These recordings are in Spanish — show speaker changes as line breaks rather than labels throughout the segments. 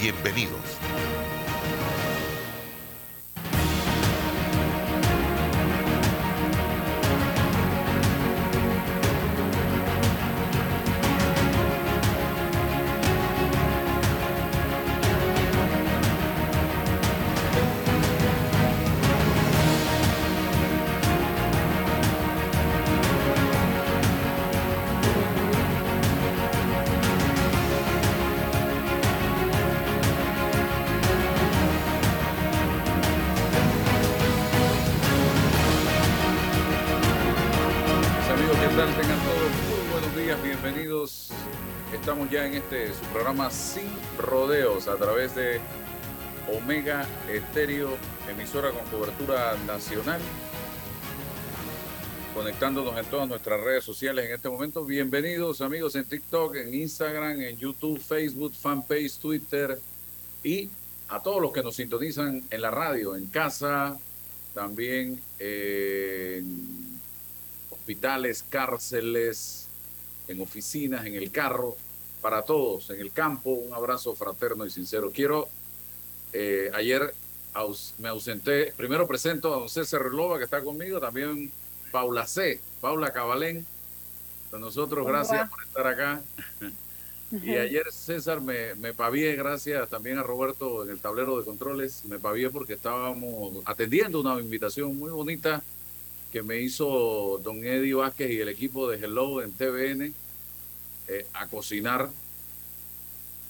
Bienvenidos.
Rodeos a través de Omega Estéreo, emisora con cobertura nacional. Conectándonos en todas nuestras redes sociales en este momento. Bienvenidos amigos en TikTok, en Instagram, en YouTube, Facebook, fanpage, Twitter y a todos los que nos sintonizan en la radio, en casa, también en hospitales, cárceles, en oficinas, en el carro para todos en el campo. Un abrazo fraterno y sincero. Quiero, eh, ayer me ausenté, primero presento a don César Relova que está conmigo, también Paula C, Paula Cabalén, con nosotros, gracias por estar acá. Y ayer César me, me pavié, gracias también a Roberto en el tablero de controles, me pavié porque estábamos atendiendo una invitación muy bonita que me hizo don Eddie Vázquez y el equipo de Hello en TVN eh, a cocinar.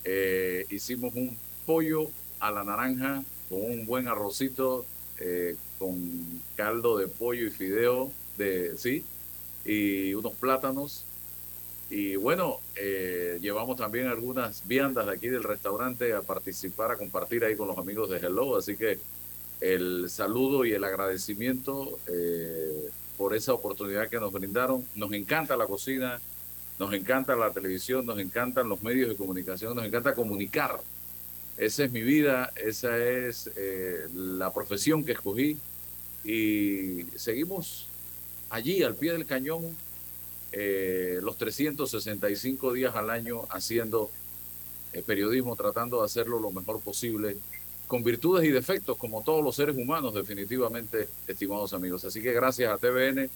Eh, hicimos un pollo a la naranja con un buen arrocito, eh, con caldo de pollo y fideo, de, ¿sí? Y unos plátanos. Y bueno, llevamos también algunas viandas de aquí del restaurante a participar, a compartir ahí con los amigos de Hello. Así que el saludo y el agradecimiento por esa oportunidad que nos brindaron. Nos encanta la cocina, nos encanta la televisión, nos encantan los medios de comunicación, nos encanta comunicar. Esa es mi vida, esa es eh, la profesión que escogí y seguimos allí al pie del cañón eh, los 365 días al año haciendo eh, periodismo, tratando de hacerlo lo mejor posible, con virtudes y defectos como todos los seres humanos definitivamente, estimados amigos. Así que gracias a TVN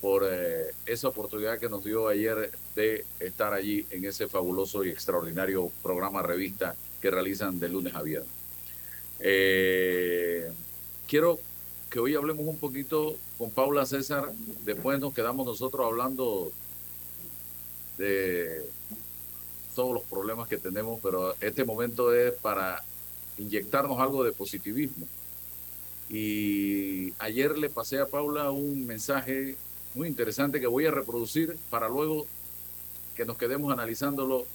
por eh, esa oportunidad que nos dio ayer de estar allí en ese fabuloso y extraordinario programa revista que realizan de lunes a viernes. Eh, quiero que hoy hablemos un poquito con Paula César, después nos quedamos nosotros hablando de todos los problemas que tenemos, pero este momento es para inyectarnos algo de positivismo. Y ayer le pasé a Paula un mensaje muy interesante que voy a reproducir para luego que nos quedemos analizándolo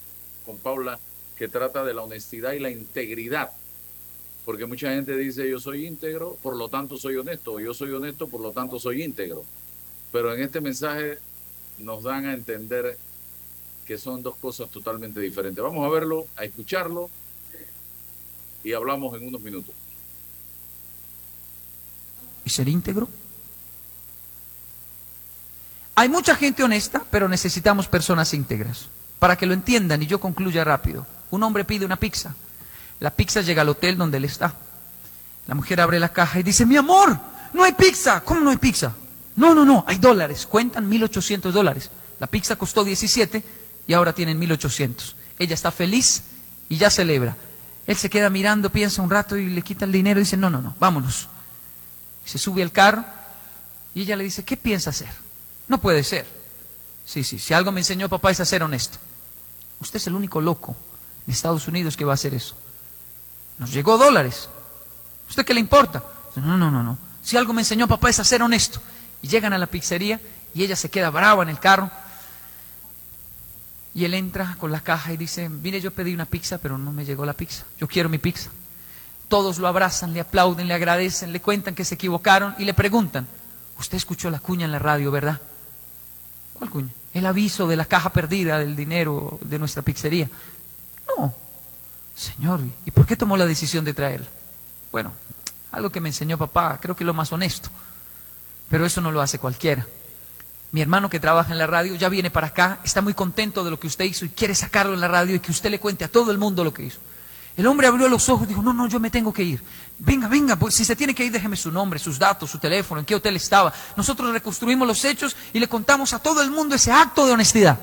con Paula, que trata de la honestidad y la integridad. Porque mucha gente dice yo soy íntegro, por lo tanto soy honesto, yo soy honesto, por lo tanto soy íntegro. Pero en este mensaje nos dan a entender que son dos cosas totalmente diferentes. Vamos a verlo, a escucharlo y hablamos en unos minutos.
¿Y ser íntegro? Hay mucha gente honesta, pero necesitamos personas íntegras. Para que lo entiendan y yo concluya rápido. Un hombre pide una pizza. La pizza llega al hotel donde él está. La mujer abre la caja y dice, mi amor, no hay pizza. ¿Cómo no hay pizza? No, no, no, hay dólares. Cuentan 1.800 dólares. La pizza costó 17 y ahora tienen 1.800. Ella está feliz y ya celebra. Él se queda mirando, piensa un rato y le quita el dinero y dice, no, no, no, vámonos. Se sube al carro y ella le dice, ¿qué piensa hacer? No puede ser. Sí, sí, si algo me enseñó papá es a ser honesto. Usted es el único loco en Estados Unidos que va a hacer eso. Nos llegó dólares. ¿Usted qué le importa? No, no, no, no. Si algo me enseñó papá es a ser honesto. Y llegan a la pizzería y ella se queda brava en el carro. Y él entra con la caja y dice, mire, yo pedí una pizza, pero no me llegó la pizza. Yo quiero mi pizza. Todos lo abrazan, le aplauden, le agradecen, le cuentan que se equivocaron y le preguntan, usted escuchó la cuña en la radio, ¿verdad? El aviso de la caja perdida del dinero de nuestra pizzería. No, señor, ¿y por qué tomó la decisión de traerla? Bueno, algo que me enseñó papá, creo que es lo más honesto, pero eso no lo hace cualquiera. Mi hermano que trabaja en la radio ya viene para acá, está muy contento de lo que usted hizo y quiere sacarlo en la radio y que usted le cuente a todo el mundo lo que hizo. El hombre abrió los ojos y dijo, no, no, yo me tengo que ir. Venga, venga, pues si se tiene que ir, déjeme su nombre, sus datos, su teléfono, en qué hotel estaba. Nosotros reconstruimos los hechos y le contamos a todo el mundo ese acto de honestidad.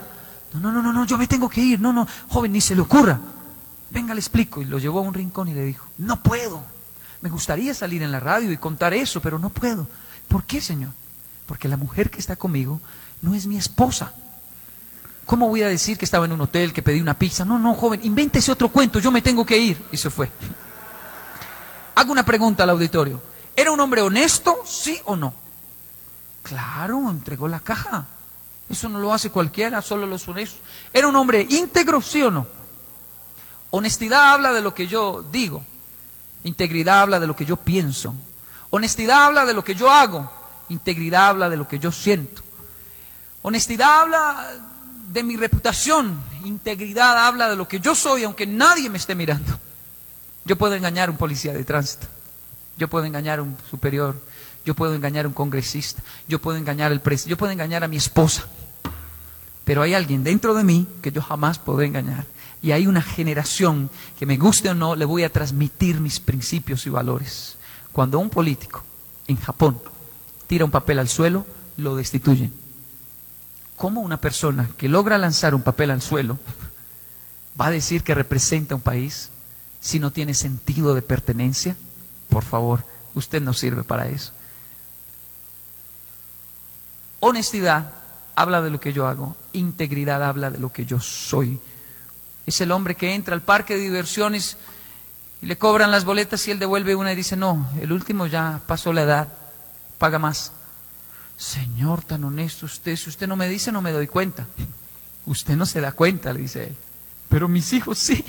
No, no, no, no, yo me tengo que ir. No, no, joven, ni se le ocurra. Venga, le explico. Y lo llevó a un rincón y le dijo, no puedo. Me gustaría salir en la radio y contar eso, pero no puedo. ¿Por qué, Señor? Porque la mujer que está conmigo no es mi esposa. ¿Cómo voy a decir que estaba en un hotel, que pedí una pizza? No, no, joven, invéntese otro cuento, yo me tengo que ir. Y se fue. Hago una pregunta al auditorio. ¿Era un hombre honesto, sí o no? Claro, entregó la caja. Eso no lo hace cualquiera, solo los honestos. ¿Era un hombre íntegro, sí o no? Honestidad habla de lo que yo digo. Integridad habla de lo que yo pienso. Honestidad habla de lo que yo hago. Integridad habla de lo que yo siento. Honestidad habla de mi reputación. Integridad habla de lo que yo soy, aunque nadie me esté mirando. Yo puedo engañar a un policía de tránsito. Yo puedo engañar a un superior. Yo puedo engañar a un congresista. Yo puedo engañar al presidente. Yo puedo engañar a mi esposa. Pero hay alguien dentro de mí que yo jamás puedo engañar. Y hay una generación que me guste o no, le voy a transmitir mis principios y valores. Cuando un político en Japón tira un papel al suelo, lo destituyen. ¿Cómo una persona que logra lanzar un papel al suelo va a decir que representa un país si no tiene sentido de pertenencia? Por favor, usted no sirve para eso. Honestidad habla de lo que yo hago, integridad habla de lo que yo soy. Es el hombre que entra al parque de diversiones y le cobran las boletas y él devuelve una y dice, no, el último ya pasó la edad, paga más. Señor, tan honesto usted, si usted no me dice, no me doy cuenta. Usted no se da cuenta, le dice él. Pero mis hijos sí.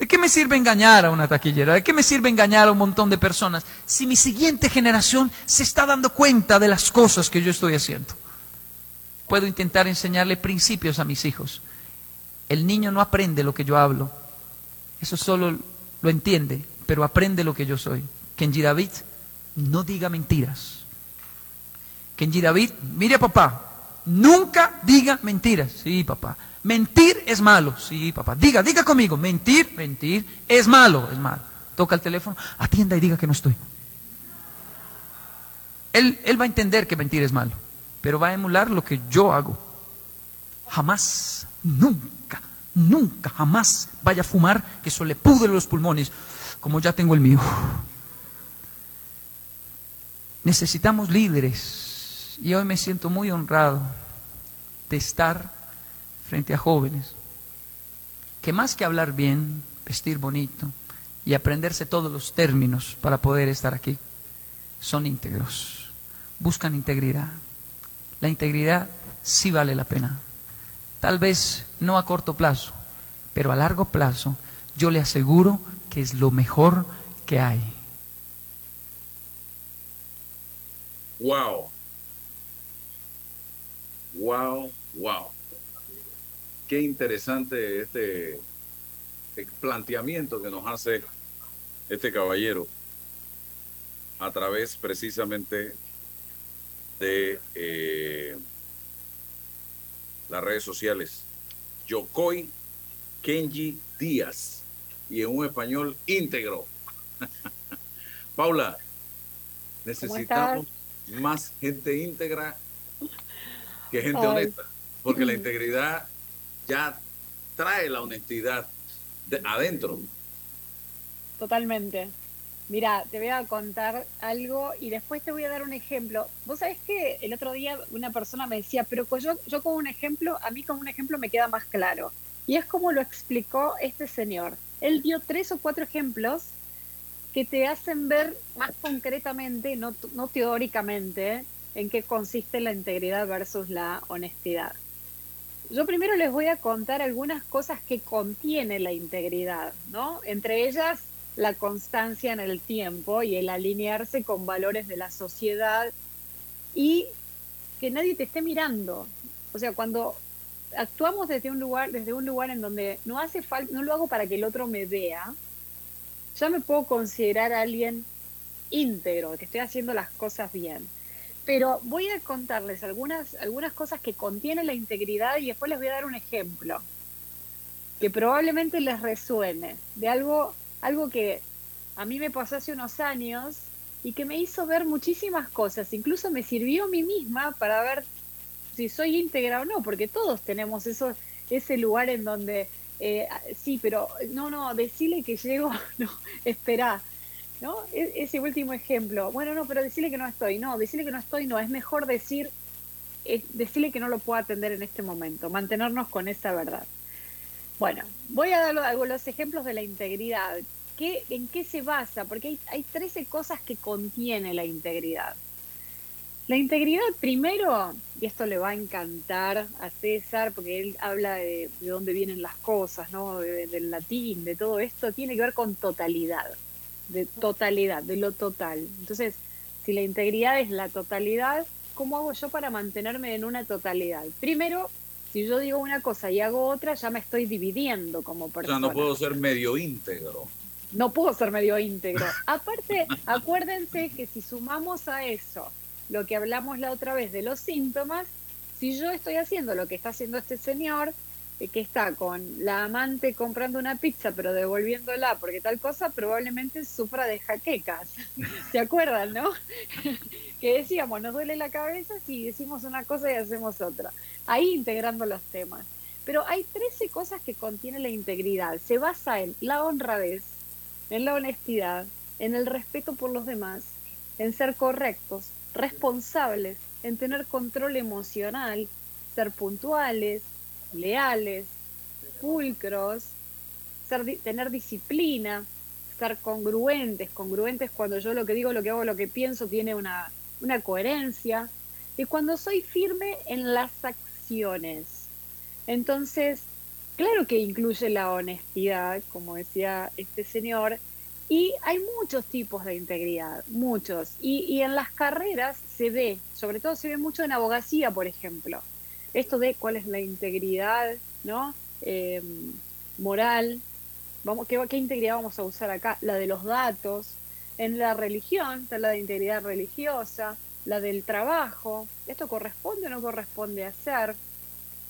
¿De qué me sirve engañar a una taquillera? ¿De qué me sirve engañar a un montón de personas si mi siguiente generación se está dando cuenta de las cosas que yo estoy haciendo? Puedo intentar enseñarle principios a mis hijos. El niño no aprende lo que yo hablo. Eso solo lo entiende, pero aprende lo que yo soy. Kenji David, no diga mentiras. Kenji David, mire papá, nunca diga mentiras. Sí, papá. Mentir es malo. Sí, papá. Diga, diga conmigo. Mentir, mentir es malo, es malo. Toca el teléfono, atienda y diga que no estoy. Él, él va a entender que mentir es malo, pero va a emular lo que yo hago. Jamás, nunca, nunca, jamás vaya a fumar, que eso le pudre los pulmones, como ya tengo el mío. Necesitamos líderes y hoy me siento muy honrado de estar frente a jóvenes que más que hablar bien, vestir bonito y aprenderse todos los términos para poder estar aquí, son íntegros, buscan integridad. La integridad sí vale la pena. Tal vez no a corto plazo, pero a largo plazo yo le aseguro que es lo mejor que hay.
Wow. Wow, wow. Qué interesante este, planteamiento que nos hace este caballero a través precisamente de eh, las redes sociales. Yokoi Kenji Díaz y en un español íntegro. Paula, necesitamos más gente íntegra que gente honesta, porque la integridad ya trae la honestidad de adentro.
Totalmente. Mira, te voy a contar algo y después te voy a dar un ejemplo. Vos sabés que el otro día una persona me decía, pero yo, yo con un ejemplo, a mí con un ejemplo me queda más claro. Y es como lo explicó este señor. Él dio tres o cuatro ejemplos que te hacen ver más concretamente, no, no teóricamente, en qué consiste la integridad versus la honestidad. yo primero les voy a contar algunas cosas que contiene la integridad, ¿no? Entre ellas la constancia en el tiempo y el alinearse con valores de la sociedad y que nadie te esté mirando. O sea, cuando actuamos desde un lugar, desde un lugar en donde no hace falta, no lo hago para que el otro me vea, ya me puedo considerar alguien íntegro, que estoy haciendo las cosas bien. Pero voy a contarles algunas, algunas cosas que contiene la integridad y después les voy a dar un ejemplo que probablemente les resuene de algo, algo que a mí me pasó hace unos años y que me hizo ver muchísimas cosas. Incluso me sirvió a mí misma para ver si soy íntegra o no, porque todos tenemos eso, ese lugar en donde, eh, sí, pero no, no, decirle que llego, no, espera, ¿no? E, ese último ejemplo, bueno, no, pero decirle que no estoy, no, decirle que no estoy, no, es mejor decir, es decirle que no lo puedo atender en este momento, mantenernos con esa verdad. Bueno, voy a dar algunos ejemplos de la integridad. ¿Qué, ¿En qué se basa? Porque hay, hay 13 cosas que contiene la integridad. La integridad primero, y esto le va a encantar a César, porque él habla de, dónde vienen las cosas, ¿no? del latín, de todo esto, tiene que ver con totalidad, de totalidad, de lo total. Entonces, si la integridad es la totalidad, ¿cómo hago yo para mantenerme en una totalidad? Primero, si yo digo una cosa y hago otra, ya me estoy dividiendo como persona.
O sea, no puedo ser medio íntegro.
No puedo ser medio íntegro. Aparte, acuérdense que si sumamos a eso lo que hablamos la otra vez de los síntomas, si yo estoy haciendo lo que está haciendo este señor, que está con la amante comprando una pizza pero devolviéndola porque tal cosa, probablemente sufra de jaquecas. ¿Se acuerdan, no? que decíamos, nos duele la cabeza si decimos una cosa y hacemos otra. Ahí integrando los temas. Pero hay 13 cosas que contiene la integridad. Se basa en la honradez, en la honestidad, en el respeto por los demás, en ser correctos, responsables en tener control emocional, ser puntuales, leales, pulcros, tener disciplina, ser congruentes, congruentes cuando yo lo que digo, lo que hago, lo que pienso tiene una, una coherencia, y cuando soy firme en las acciones. Entonces, claro que incluye la honestidad, como decía este señor, y hay muchos tipos de integridad, muchos. Y, en las carreras se ve, sobre todo se ve mucho en abogacía, por ejemplo. Esto de cuál es la integridad, ¿no? Eh, moral. Vamos, ¿qué, ¿Qué integridad vamos a usar acá? La de los datos. En la religión está la de integridad religiosa, la del trabajo. ¿Esto corresponde o no corresponde a ser?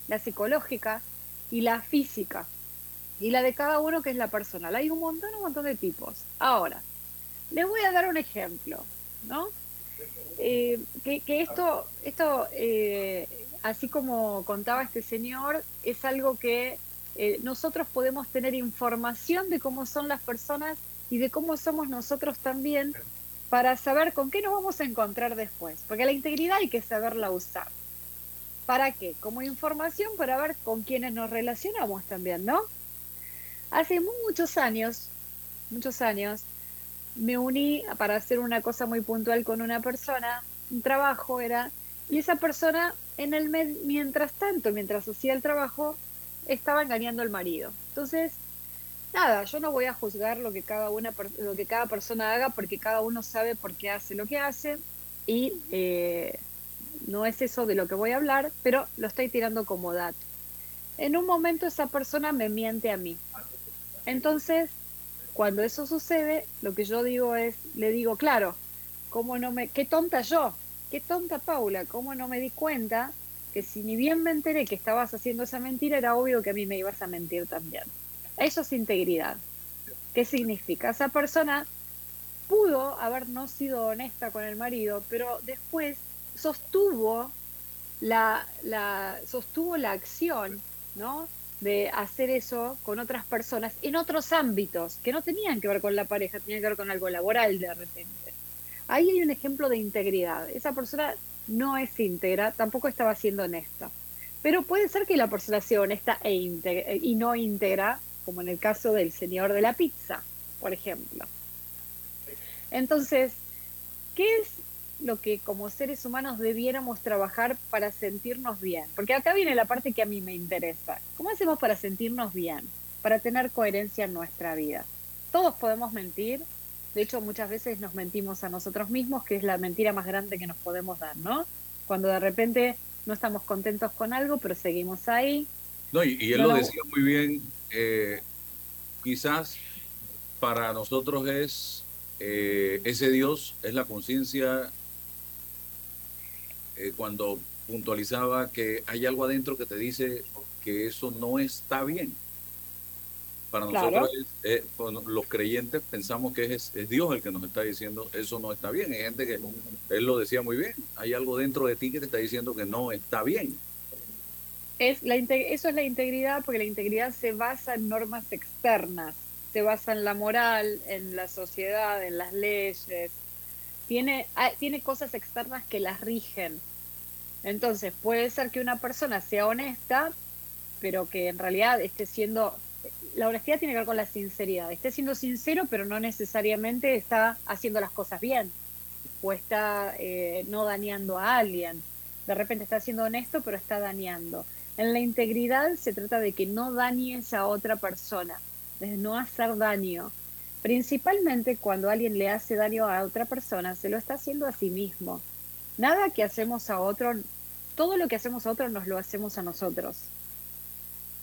La psicológica y la física y la de cada uno que es la personal. Hay un montón, un montón de tipos. Ahora, les voy a dar un ejemplo, ¿no? Eh, que, esto, esto eh, así como contaba este señor, es algo que eh, nosotros podemos tener información de cómo son las personas y de cómo somos nosotros también para saber con qué nos vamos a encontrar después. Porque la integridad hay que saberla usar. ¿Para qué? Como información para ver con quiénes nos relacionamos también, ¿no? Hace muchos años, muchos años, me uní para hacer una cosa muy puntual con una persona, un trabajo era, y esa persona en el mientras tanto, mientras hacía el trabajo, estaba engañando al marido. Entonces, nada, yo no voy a juzgar lo que cada una lo que cada persona haga porque cada uno sabe por qué hace lo que hace y eh, no es eso de lo que voy a hablar, pero lo estoy tirando como dato. En un momento esa persona me miente a mí. Entonces, cuando eso sucede, lo que yo digo es, le digo, claro, ¿cómo no me, qué tonta yo, qué tonta Paula, cómo no me di cuenta que si ni bien me enteré que estabas haciendo esa mentira, era obvio que a mí me ibas a mentir también. Eso es integridad. ¿Qué significa? Esa persona pudo haber no sido honesta con el marido, pero después sostuvo la, la, sostuvo la acción, ¿no? de hacer eso con otras personas en otros ámbitos que no tenían que ver con la pareja, tenían que ver con algo laboral de repente. Ahí hay un ejemplo de integridad. Esa persona no es íntegra, tampoco estaba siendo honesta. Pero puede ser que la persona sea honesta e y no íntegra, como en el caso del señor de la pizza, por ejemplo. Entonces, ¿qué es lo que como seres humanos debiéramos trabajar para sentirnos bien. Porque acá viene la parte que a mí me interesa. ¿Cómo hacemos para sentirnos bien? Para tener coherencia en nuestra vida. Todos podemos mentir. De hecho, muchas veces nos mentimos a nosotros mismos, que es la mentira más grande que nos podemos dar, ¿no? Cuando de repente no estamos contentos con algo, pero seguimos ahí.
No, y, él lo decía muy bien, eh, quizás para nosotros es eh, ese Dios, es la conciencia eh, cuando puntualizaba que hay algo adentro que te dice que eso no está bien. Para nosotros, eh, los creyentes, pensamos que es, Dios el que nos está diciendo eso no está bien. Hay gente que, él lo decía muy bien, hay algo dentro de ti que te está diciendo que no está bien.
Es la, eso es la integridad, porque la integridad se basa en normas externas se basa en la moral, en la sociedad, en las leyes. Tiene, tiene cosas externas que las rigen. Entonces, puede ser que una persona sea honesta, pero que en realidad esté siendo... La honestidad tiene que ver con la sinceridad. Esté siendo sincero, pero no necesariamente está haciendo las cosas bien. O está eh, no dañando a alguien. De repente está siendo honesto, pero está dañando. En la integridad se trata de que no dañes a otra persona de no hacer daño. Principalmente cuando alguien le hace daño a otra persona, se lo está haciendo a sí mismo. Nada que hacemos a otro, todo lo que hacemos a otro nos lo hacemos a nosotros.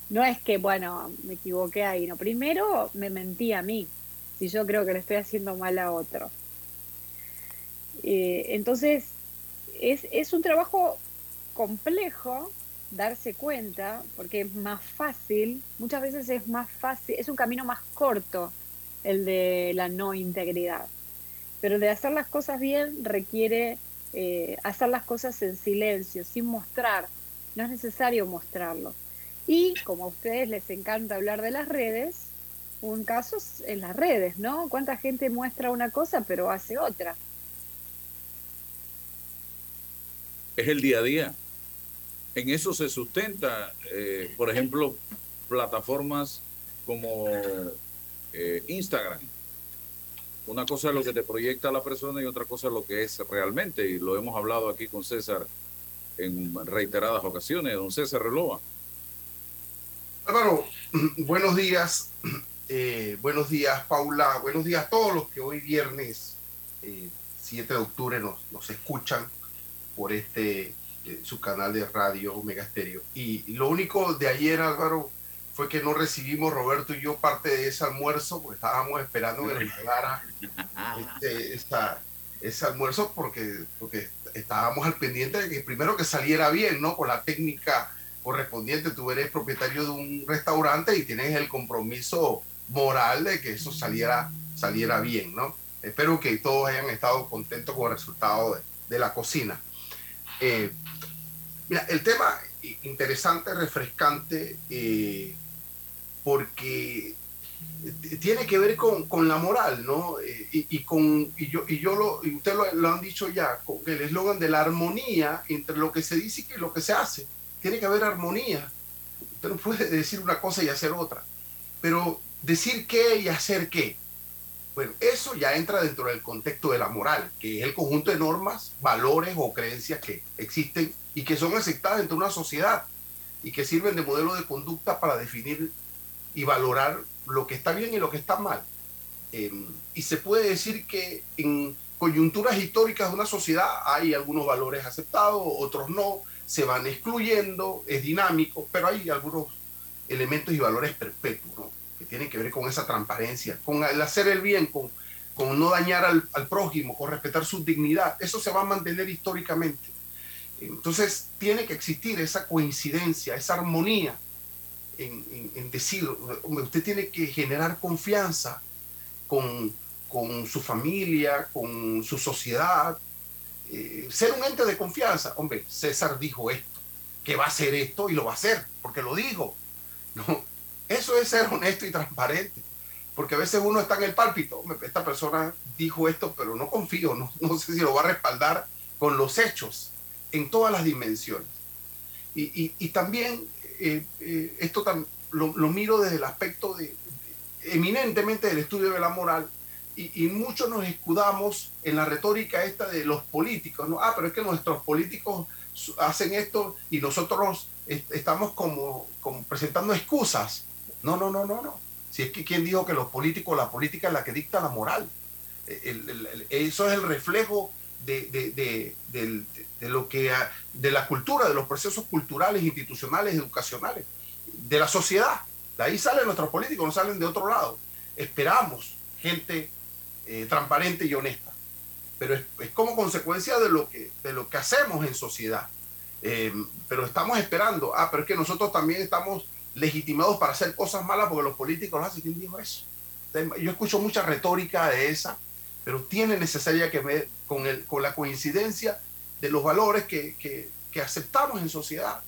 No es que, bueno, me equivoqué ahí, no. Primero me mentí a mí, si yo creo que le estoy haciendo mal a otro. Eh, entonces, es, es un trabajo complejo darse cuenta, porque es más fácil, muchas veces es más fácil, es un camino más corto el de la no integridad. Pero el de hacer las cosas bien requiere eh, hacer las cosas en silencio, sin mostrar. No es necesario mostrarlo. Y como a ustedes les encanta hablar de las redes, un caso en las redes, ¿no? ¿Cuánta gente muestra una cosa pero hace otra?
Es el día a día en eso se sustenta, eh, por ejemplo, plataformas como eh, Instagram. Una cosa es lo que te proyecta la persona y otra cosa es lo que es realmente. Y lo hemos hablado aquí con César en reiteradas ocasiones. Don César Relova.
Álvaro, buenos días. Eh, buenos días, Paula. Buenos días a todos los que hoy viernes 7 de octubre nos, nos escuchan por este su canal de radio Omega Estéreo. Y, lo único de ayer, Álvaro, fue que no recibimos, Roberto y yo, parte de ese almuerzo, porque estábamos esperando que nos llegara este, ese almuerzo, porque, porque estábamos al pendiente de que primero que saliera bien, ¿no? Con la técnica correspondiente, tú eres propietario de un restaurante y tienes el compromiso moral de que eso saliera, saliera bien, ¿no? Espero que todos hayan estado contentos con el resultado de, la cocina. Eh, Mira, el tema interesante, refrescante, eh, porque tiene que ver con, la moral, ¿no? Eh, y, con, y yo, y yo lo, y ustedes lo, han dicho ya, con el eslogan de la armonía entre lo que se dice y lo que se hace. Tiene que haber armonía. Usted no puede decir una cosa y hacer otra. Pero decir qué y hacer qué. Bueno, eso ya entra dentro del contexto de la moral, que es el conjunto de normas, valores o creencias que existen y que son aceptadas dentro de una sociedad y que sirven de modelo de conducta para definir y valorar lo que está bien y lo que está mal. Em, y se puede decir que en coyunturas históricas de una sociedad hay algunos valores aceptados, otros no, se van excluyendo, es dinámico, pero hay algunos elementos y valores perpetuos que tienen que ver con esa transparencia, con el hacer el bien, con, con no dañar al, prójimo, con respetar su dignidad. Eso se va a mantener históricamente. Entonces tiene que existir esa coincidencia, esa armonía en, decir, usted tiene que generar confianza con, su familia, con su sociedad, eh, ser un ente de confianza. Hombre, César dijo esto, que va a hacer esto y lo va a hacer, porque lo dijo. No, eso es ser honesto y transparente, porque a veces uno está en el pálpito, esta persona dijo esto, pero no confío, no, no sé si lo va a respaldar con los hechos en todas las dimensiones. Y, también eh, eh, esto lo, miro desde el aspecto de, eminentemente del estudio de la moral, y, muchos nos escudamos en la retórica esta de los políticos, ¿no? Ah, pero es que nuestros políticos hacen esto y nosotros estamos como, presentando excusas. No, no, no, no, no. Si es que quien dijo que los políticos, la política es la que dicta la moral. eso es el reflejo de, de, de, lo que, de la cultura, de los procesos culturales, institucionales, educacionales, de la sociedad. De ahí salen nuestros políticos, no salen de otro lado. Esperamos gente eh, transparente y honesta. Pero es, como consecuencia de lo que, de lo que hacemos en sociedad. Eh, pero estamos esperando, ah, pero es que nosotros también estamos legitimados para hacer cosas malas porque los políticos lo hacen. ¿Quién dijo eso? Yo escucho mucha retórica de esa, pero tiene necesaria que ver con, el, con la coincidencia de los valores que, que, que aceptamos en sociedad,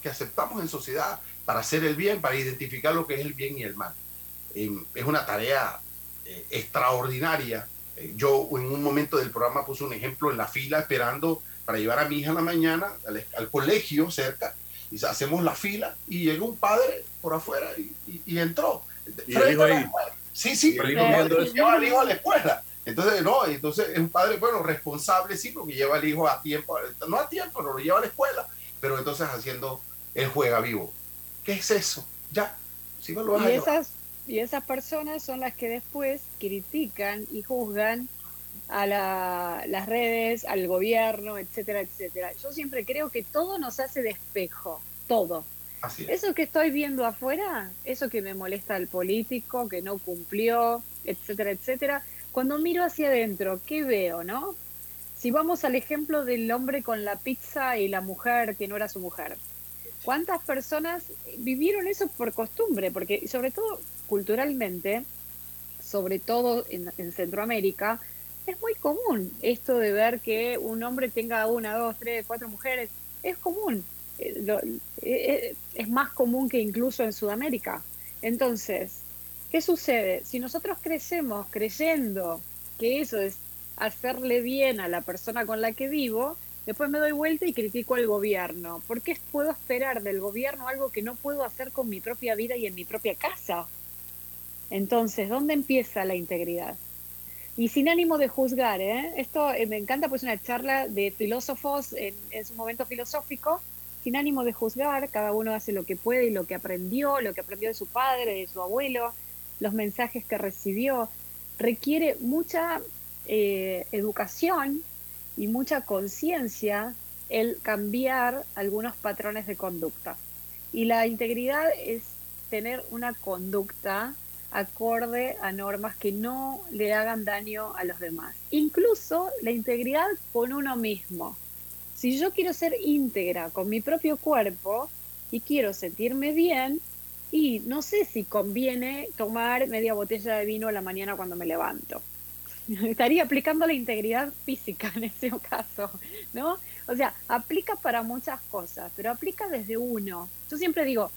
que aceptamos en sociedad para hacer el bien, para identificar lo que es el bien y el mal. Eh, es una tarea eh, extraordinaria. Eh, yo en un momento del programa puse un ejemplo en la fila esperando para llevar a mi hija en la mañana al, colegio cerca y hacemos la fila y llega un padre por afuera y, entró.
¿Y el hijo ahí?
Sí, sí, pero lleva al hijo a la escuela. Entonces, no, entonces es un padre, bueno, responsable, sí, porque lleva al hijo a tiempo, no a tiempo, pero lo lleva a la escuela, pero entonces haciendo, él juega vivo. ¿Qué es eso? Ya,
sí me lo vas a esas, y esas personas son las que después critican y juzgan a las redes, al gobierno, etcétera, etcétera. Yo siempre creo que todo nos hace de espejo, todo. Eso que estoy viendo afuera, eso que me molesta al político, que no cumplió, etcétera, etcétera, cuando miro hacia adentro, ¿qué veo, no? Si vamos al ejemplo del hombre con la pizza y la mujer que no era su mujer. ¿Cuántas personas vivieron eso por costumbre? Porque sobre todo culturalmente, sobre todo en, Centroamérica, es muy común esto de ver que un hombre tenga una, dos, tres, cuatro mujeres. Es común. Eh, eh, eh, es más común que incluso en Sudamérica. Entonces, ¿qué sucede? Si nosotros crecemos creyendo que eso es hacerle bien a la persona con la que vivo, después me doy vuelta y critico al gobierno. ¿Por qué puedo esperar del gobierno algo que no puedo hacer con mi propia vida y en mi propia casa? Entonces, ¿dónde empieza la integridad? Y sin ánimo de juzgar, ¿eh? esto eh, me encanta, pues una charla de filósofos en, en, su momento filosófico, sin ánimo de juzgar, cada uno hace lo que puede y lo que aprendió, lo que aprendió de su padre, de su abuelo, los mensajes que recibió. Requiere mucha eh, educación y mucha conciencia el cambiar algunos patrones de conducta. Y la integridad es tener una conducta acorde a normas que no le hagan daño a los demás. Incluso la integridad con uno mismo. Si yo quiero ser íntegra con mi propio cuerpo y quiero sentirme bien, y no sé si conviene tomar media botella de vino a la mañana cuando me levanto. Estaría aplicando la integridad física en ese caso, ¿no? O sea, aplica para muchas cosas, pero aplica desde uno. Yo siempre digo,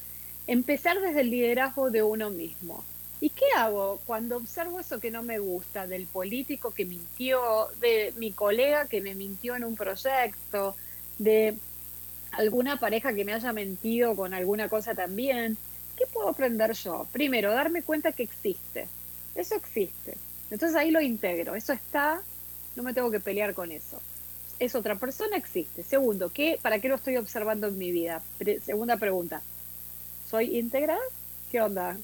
empezar desde el liderazgo de uno mismo. ¿Y qué hago cuando observo eso que no me gusta del político que mintió, de mi colega que me mintió en un proyecto, de alguna pareja que me haya mentido con alguna cosa también? ¿Qué puedo aprender yo? Primero, darme cuenta que existe. Eso existe. Entonces ahí lo integro. Eso está, no me tengo que pelear con eso. Es otra persona, existe. Segundo, ¿qué, ¿para qué lo estoy observando en mi vida? segunda pregunta. ¿Soy íntegra? ¿Qué onda?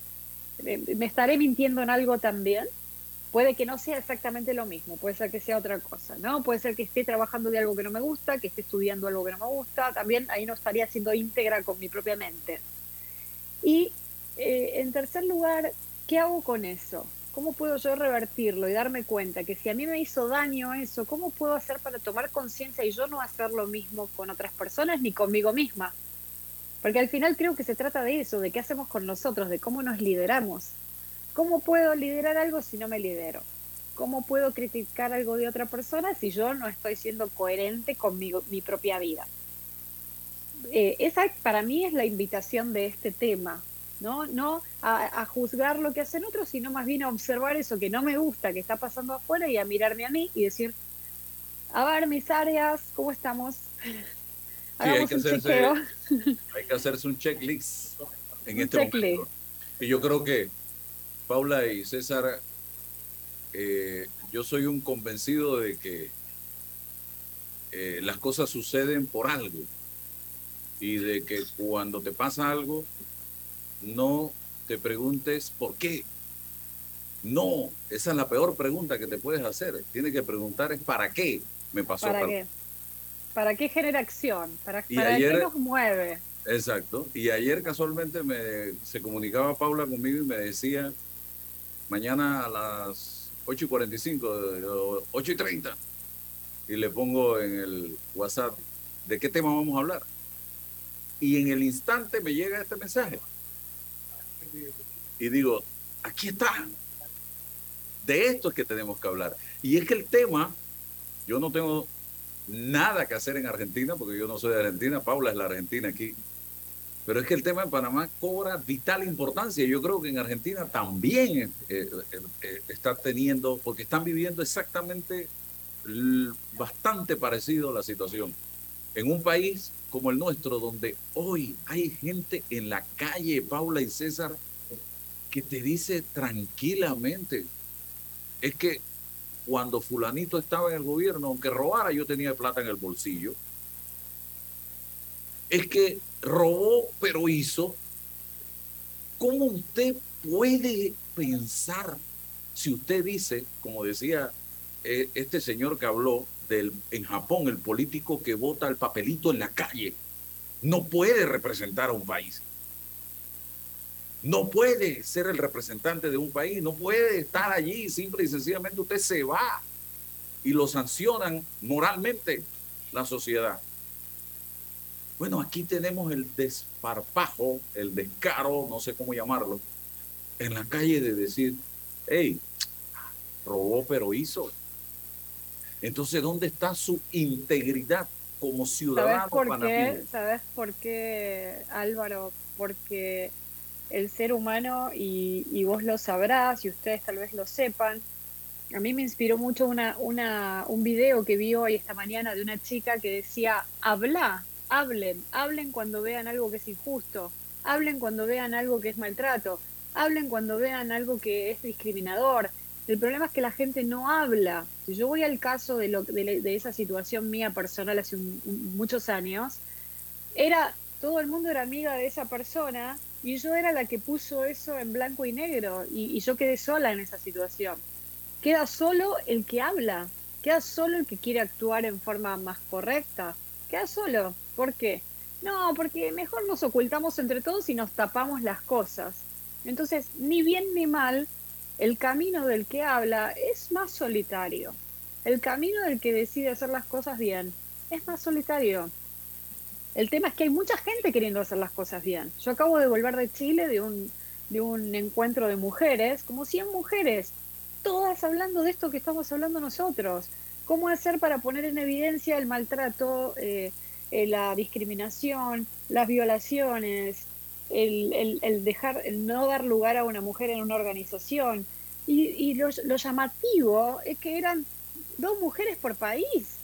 ¿Me estaré mintiendo en algo también? Puede que no sea exactamente lo mismo, puede ser que sea otra cosa, ¿no? Puede ser que esté trabajando de algo que no me gusta, que esté estudiando algo que no me gusta, también ahí no estaría siendo íntegra con mi propia mente. Y eh, en tercer lugar, ¿qué hago con eso? ¿Cómo puedo yo revertirlo y darme cuenta que si a mí me hizo daño eso, ¿cómo puedo hacer para tomar conciencia y yo no hacer lo mismo con otras personas ni conmigo misma? Porque al final creo que se trata de eso, de qué hacemos con nosotros, de cómo nos lideramos. ¿Cómo puedo liderar algo si no me lidero? ¿Cómo puedo criticar algo de otra persona si yo no estoy siendo coherente con mi, propia vida? Eh, esa para mí es la invitación de este tema, ¿no? No a, a, juzgar lo que hacen otros, sino más bien a observar eso que no me gusta, que está pasando afuera y a mirarme a mí y decir, a ver mis áreas, ¿cómo estamos?
hay, que hacerse, hay que hacerse un checklist en este momento. Y yo creo que Paula y César eh, yo soy un convencido de que eh, las cosas suceden por algo y de que cuando te pasa algo, no te preguntes por qué. No, esa es la peor pregunta que te puedes hacer. Tienes que preguntar es para qué me pasó.
¿Para qué? ¿Para qué genera acción? ¿Para, qué nos mueve?
Exacto. Y ayer casualmente me, se comunicaba Paula conmigo y me decía, mañana a las 8 y 45, 8 y 30, y le pongo en el WhatsApp, ¿de qué tema vamos a hablar? Y en el instante me llega este mensaje. Y digo, aquí está. De esto es que tenemos que hablar. Y es que el tema, yo no tengo nada que hacer en Argentina, porque yo no soy de Argentina, Paula es la Argentina aquí. Pero es que el tema en Panamá cobra vital importancia. Yo creo que en Argentina también eh, eh, eh, está teniendo, porque están viviendo exactamente bastante parecido la situación. En un país como el nuestro, donde hoy hay gente en la calle, Paula y César, que te dice tranquilamente, es que cuando fulanito estaba en el gobierno, aunque robara, yo tenía plata en el bolsillo. Es que robó, pero hizo. ¿Cómo usted puede pensar si usted dice, como decía eh, este señor que habló en Japón, el político que vota el papelito en la calle, no puede representar a un país? No puede ser el representante de un país, no puede estar allí, simple y sencillamente usted se va y lo sancionan moralmente la sociedad. Bueno, aquí tenemos el desparpajo, el descaro, no sé cómo llamarlo, en la calle de decir, hey, robó pero hizo. Entonces, ¿dónde está su integridad como ciudadano
¿Sabes por qué? ¿Sabes por qué, Álvaro? Porque el ser humano, y, vos lo sabrás, y ustedes tal vez lo sepan, a mí me inspiró mucho una, una, un video que vi hoy esta mañana de una chica que decía, habla, hablen, hablen cuando vean algo que es injusto, hablen cuando vean algo que es maltrato, hablen cuando vean algo que es discriminador. El problema es que la gente no habla. Si yo voy al caso de, lo, de, esa situación mía personal hace muchos años, era todo el mundo era amiga de esa persona y yo era la que puso eso en blanco y negro y, yo quedé sola en esa situación. Queda solo el que habla, queda solo el que quiere actuar en forma más correcta, queda solo. ¿Por qué? No, porque mejor nos ocultamos entre todos y nos tapamos las cosas. Entonces, ni bien ni mal, el camino del que habla es más solitario. El camino del que decide hacer las cosas bien es más solitario. El tema es que hay mucha gente queriendo hacer las cosas bien. Yo acabo de volver de Chile de un, de un encuentro de mujeres, como 100 mujeres, todas hablando de esto que estamos hablando nosotros. ¿Cómo hacer para poner en evidencia el maltrato, eh, eh, la discriminación, las violaciones, el, el, dejar, el no dar lugar a una mujer en una organización? Y, y lo, lo llamativo es que eran dos mujeres por país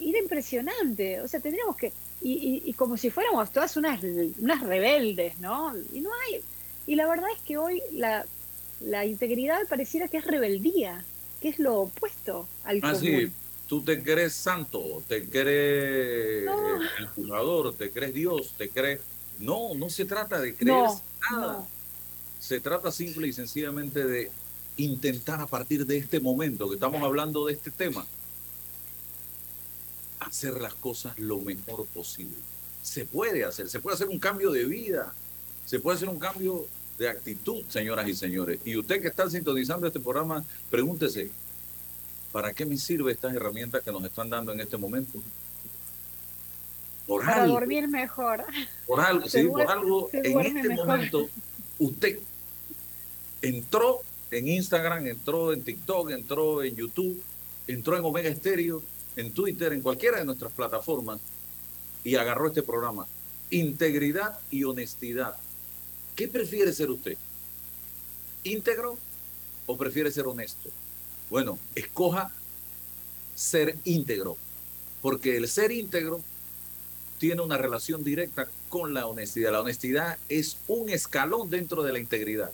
era impresionante. O sea, tendríamos que. Y, y, como si fuéramos todas unas, unas rebeldes, ¿no? Y no hay. Y la verdad es que hoy la, la integridad pareciera que es rebeldía, que es lo opuesto al ah, Sí.
Tú te crees santo, te crees el te crees Dios, te crees. No, no se trata de creer nada. Se trata simple y sencillamente de intentar a partir de este momento que estamos hablando de este tema, hacer las cosas lo mejor posible. Se puede hacer, se puede hacer un cambio de vida, se puede hacer un cambio de actitud, señoras y señores. Y usted que está sintonizando este programa, pregúntese, ¿para qué me sirve estas herramientas que nos están dando en este momento?
Por Para dormir mejor.
Por algo, sí, por algo en este momento usted entró en Instagram, entró en TikTok, entró en YouTube, entró en Omega Estéreo en Twitter, en cualquiera de nuestras plataformas, y agarró este programa. Integridad y honestidad. ¿Qué prefiere ser usted? ¿Íntegro o prefiere ser honesto? Bueno, escoja ser íntegro, porque el ser íntegro tiene una relación directa con la honestidad. La honestidad es un escalón dentro de la integridad.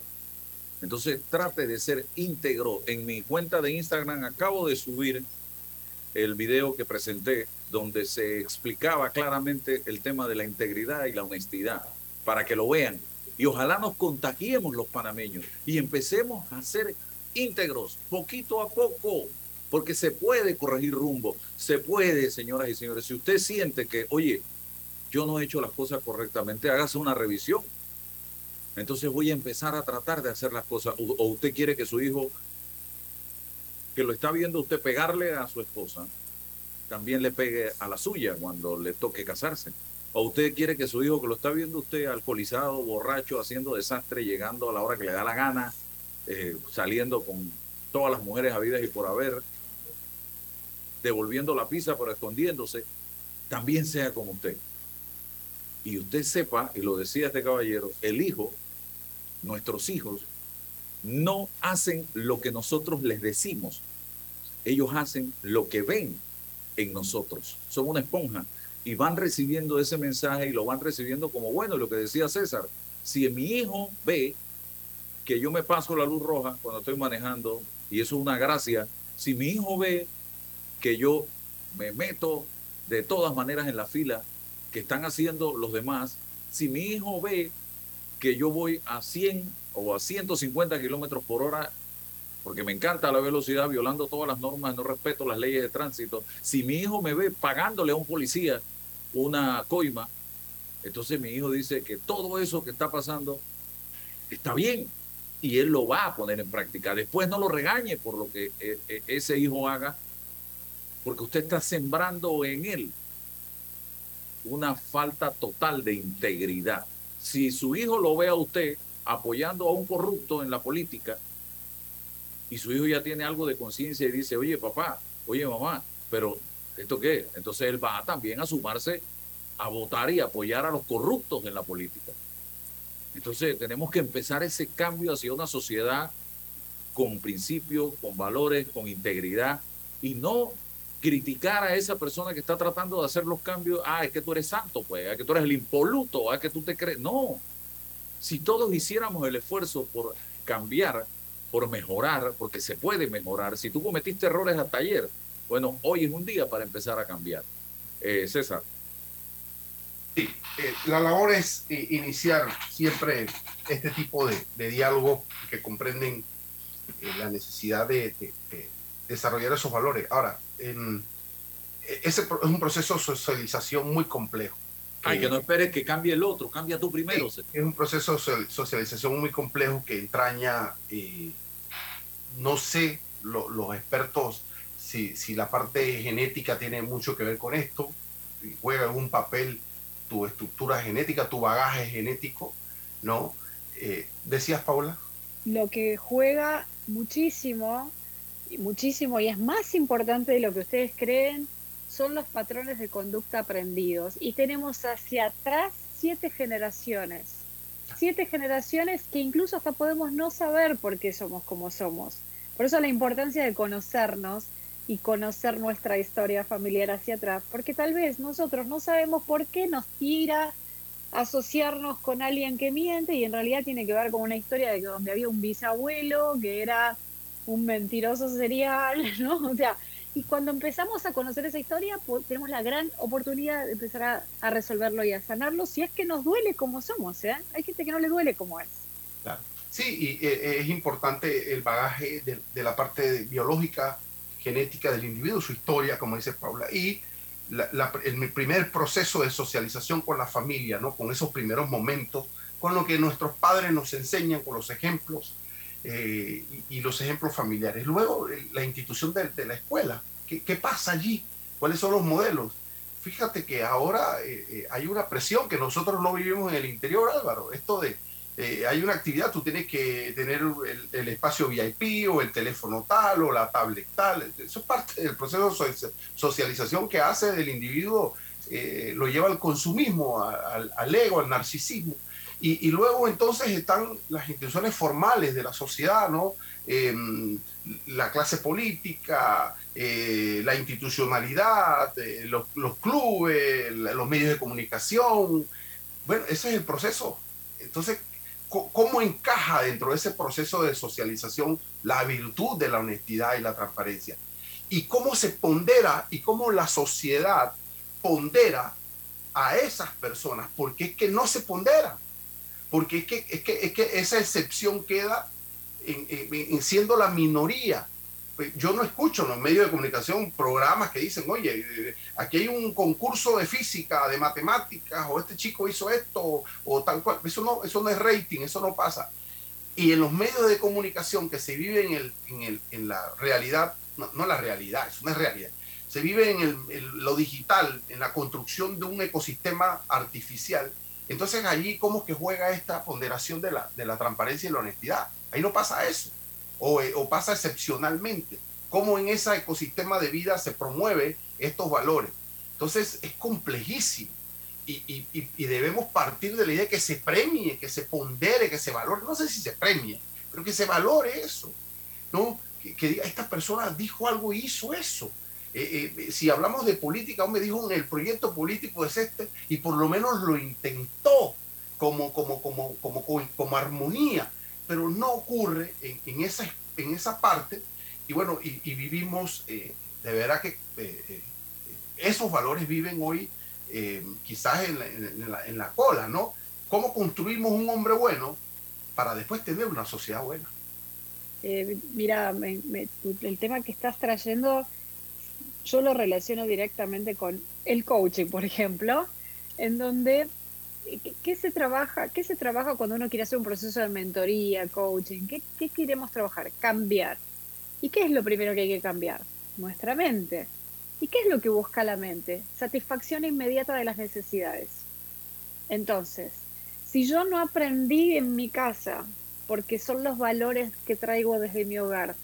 Entonces trate de ser íntegro. En mi cuenta de Instagram acabo de subir el video que presenté donde se explicaba claramente el tema de la integridad y la honestidad para que lo vean. Y ojalá nos contagiemos los panameños y empecemos a ser íntegros poquito a poco, porque se puede corregir rumbo, se puede, señoras y señores. Si usted siente que, oye, yo no he hecho las cosas correctamente, hágase una revisión. Entonces voy a empezar a tratar de hacer las cosas. O, usted quiere que su hijo, que lo está viendo usted pegarle a su esposa, también le pegue a la suya cuando le toque casarse. O usted quiere que su hijo, que lo está viendo usted alcoholizado, borracho, haciendo desastre, llegando a la hora que le da la gana, eh, saliendo con todas las mujeres habidas y por haber, devolviendo la pizza pero escondiéndose, también sea como usted. Y usted sepa, y lo decía este caballero, el hijo, nuestros hijos, no hacen lo que nosotros les decimos. Ellos hacen lo que ven en nosotros. Son una esponja y van recibiendo ese mensaje y lo van recibiendo como bueno, lo que decía César. Si mi hijo ve que yo me paso la luz roja cuando estoy manejando, y eso es una gracia, si mi hijo ve que yo me meto de todas maneras en la fila que están haciendo los demás, si mi hijo ve que yo voy a 100 o a 150 kilómetros por hora, porque me encanta la velocidad, violando todas las normas, no respeto las leyes de tránsito, si mi hijo me ve pagándole a un policía una coima, entonces mi hijo dice que todo eso que está pasando está bien, y él lo va a poner en práctica. Después no lo regañe por lo que eh, eh, ese hijo haga, porque usted está sembrando en él una falta total de integridad. Si su hijo lo ve a usted apoyando a un corrupto en la política y su hijo ya tiene algo de conciencia y dice, oye papá, oye mamá, pero ¿esto qué? Entonces él va también a sumarse a votar y apoyar a los corruptos en la política. Entonces tenemos que empezar ese cambio hacia una sociedad con principios, con valores, con integridad y no criticar a esa persona que está tratando de hacer los cambios. Ah, es que tú eres santo, pues, es que tú eres el impoluto, ah, que tú te crees. No, si todos hiciéramos el esfuerzo por cambiar, por mejorar, porque se puede mejorar, si tú cometiste errores hasta ayer, bueno, hoy es un día para empezar a cambiar. Eh, César.
Sí, eh, la labor es eh, iniciar siempre este tipo de, diálogo que comprenden eh, la necesidad de, desarrollar esos valores. Ahora, ese es un proceso de socialización muy complejo.
Ay, que no esperes que cambie el otro, cambia tú primero.
es un proceso de socialización muy complejo que entraña, no sé, los expertos, si, si la parte genética tiene mucho que ver con esto, juega algún papel tu estructura genética, tu bagaje genético, ¿no? Eh, ¿Decías, Paula?
Lo que juega muchísimo, muchísimo y es más importante de lo que ustedes creen, son los patrones de conducta aprendidos. Y tenemos hacia atrás siete generaciones. Siete generaciones que incluso hasta podemos no saber por qué somos como somos. Por eso la importancia de conocernos y conocer nuestra historia familiar hacia atrás, porque tal vez nosotros no sabemos por qué nos tira asociarnos con alguien que miente y en realidad tiene que ver con una historia de donde había un bisabuelo que era un mentiroso serial, ¿no? O sea, y cuando empezamos a conocer esa historia, tenemos la gran oportunidad de empezar a, resolverlo y a sanarlo, si es que nos duele como somos, ¿eh? Hay gente que no le duele como es.
Claro. Sí, y eh, es importante el bagaje de, de la parte biológica, genética del individuo, su historia, como dice Paula, y el primer proceso de socialización con la familia, ¿no? con esos primeros momentos, con lo que nuestros padres nos enseñan, con los ejemplos eh, y, los ejemplos familiares. Luego, la institución de, la escuela, ¿qué, ¿qué, pasa allí? ¿Cuáles son los modelos? Fíjate que ahora eh, eh, hay una presión que nosotros no vivimos en el interior, Álvaro, esto de eh, hay una actividad, tú tienes que tener el, espacio VIP o el teléfono tal o la tablet tal. Eso es parte del proceso de socialización que hace del individuo, eh, lo lleva al consumismo, al, ego, al narcisismo. Y, luego entonces están las instituciones formales de la sociedad, ¿no? Em, la clase política, eh, la institucionalidad, los, los clubes, los medios de comunicación. Bueno, ese es el proceso. Entonces, cómo encaja dentro de ese proceso de socialización la virtud de la honestidad y la transparencia. Y cómo se pondera y cómo la sociedad pondera a esas personas, porque es que no se pondera, porque es que, es que, es que esa excepción queda en siendo la minoría pues, yo no escucho en los medios de comunicación programas que dicen, oye, eh, aquí hay un concurso de física, de matemáticas, o este chico hizo esto, o, tal cual. Eso no, eso no es rating, eso no pasa. Y en los medios de comunicación que se vive en, el, en, el, en la realidad, no, no, la realidad, eso no es realidad, se vive en el, lo digital, en la construcción de un ecosistema artificial. Entonces allí, ¿cómo que juega esta ponderación de la, de la transparencia y la honestidad? Ahí no pasa eso. Eh, o, pasa excepcionalmente, cómo en ese ecosistema de vida se promueve estos valores. Entonces es complejísimo y, debemos partir de la idea de que se premie, que se pondere, que se valore, no sé si se premie, pero que se valore eso, ¿no? Que, diga, esta persona dijo algo y hizo eso. Eh, eh, si hablamos de política, me dijo el proyecto político es este y por lo menos lo intentó como, como, como, como, como armonía pero no ocurre en, esa, en esa parte y bueno, y, vivimos, eh, de verdad que esos valores viven hoy quizás en la, cola, ¿no? ¿Cómo construimos un hombre bueno para después tener una sociedad buena?
mira, el tema que estás trayendo, yo lo relaciono directamente con el coaching, por ejemplo, en donde ¿Qué, se trabaja, ¿Qué se trabaja cuando uno quiere hacer un proceso de mentoría, coaching? ¿Qué, ¿Qué queremos trabajar? Cambiar. ¿Y qué es lo primero que hay que cambiar? Nuestra mente. ¿Y qué es lo que busca la mente? Satisfacción inmediata de las necesidades. Entonces, si yo no aprendí en mi casa, porque son los valores que traigo desde mi hogar,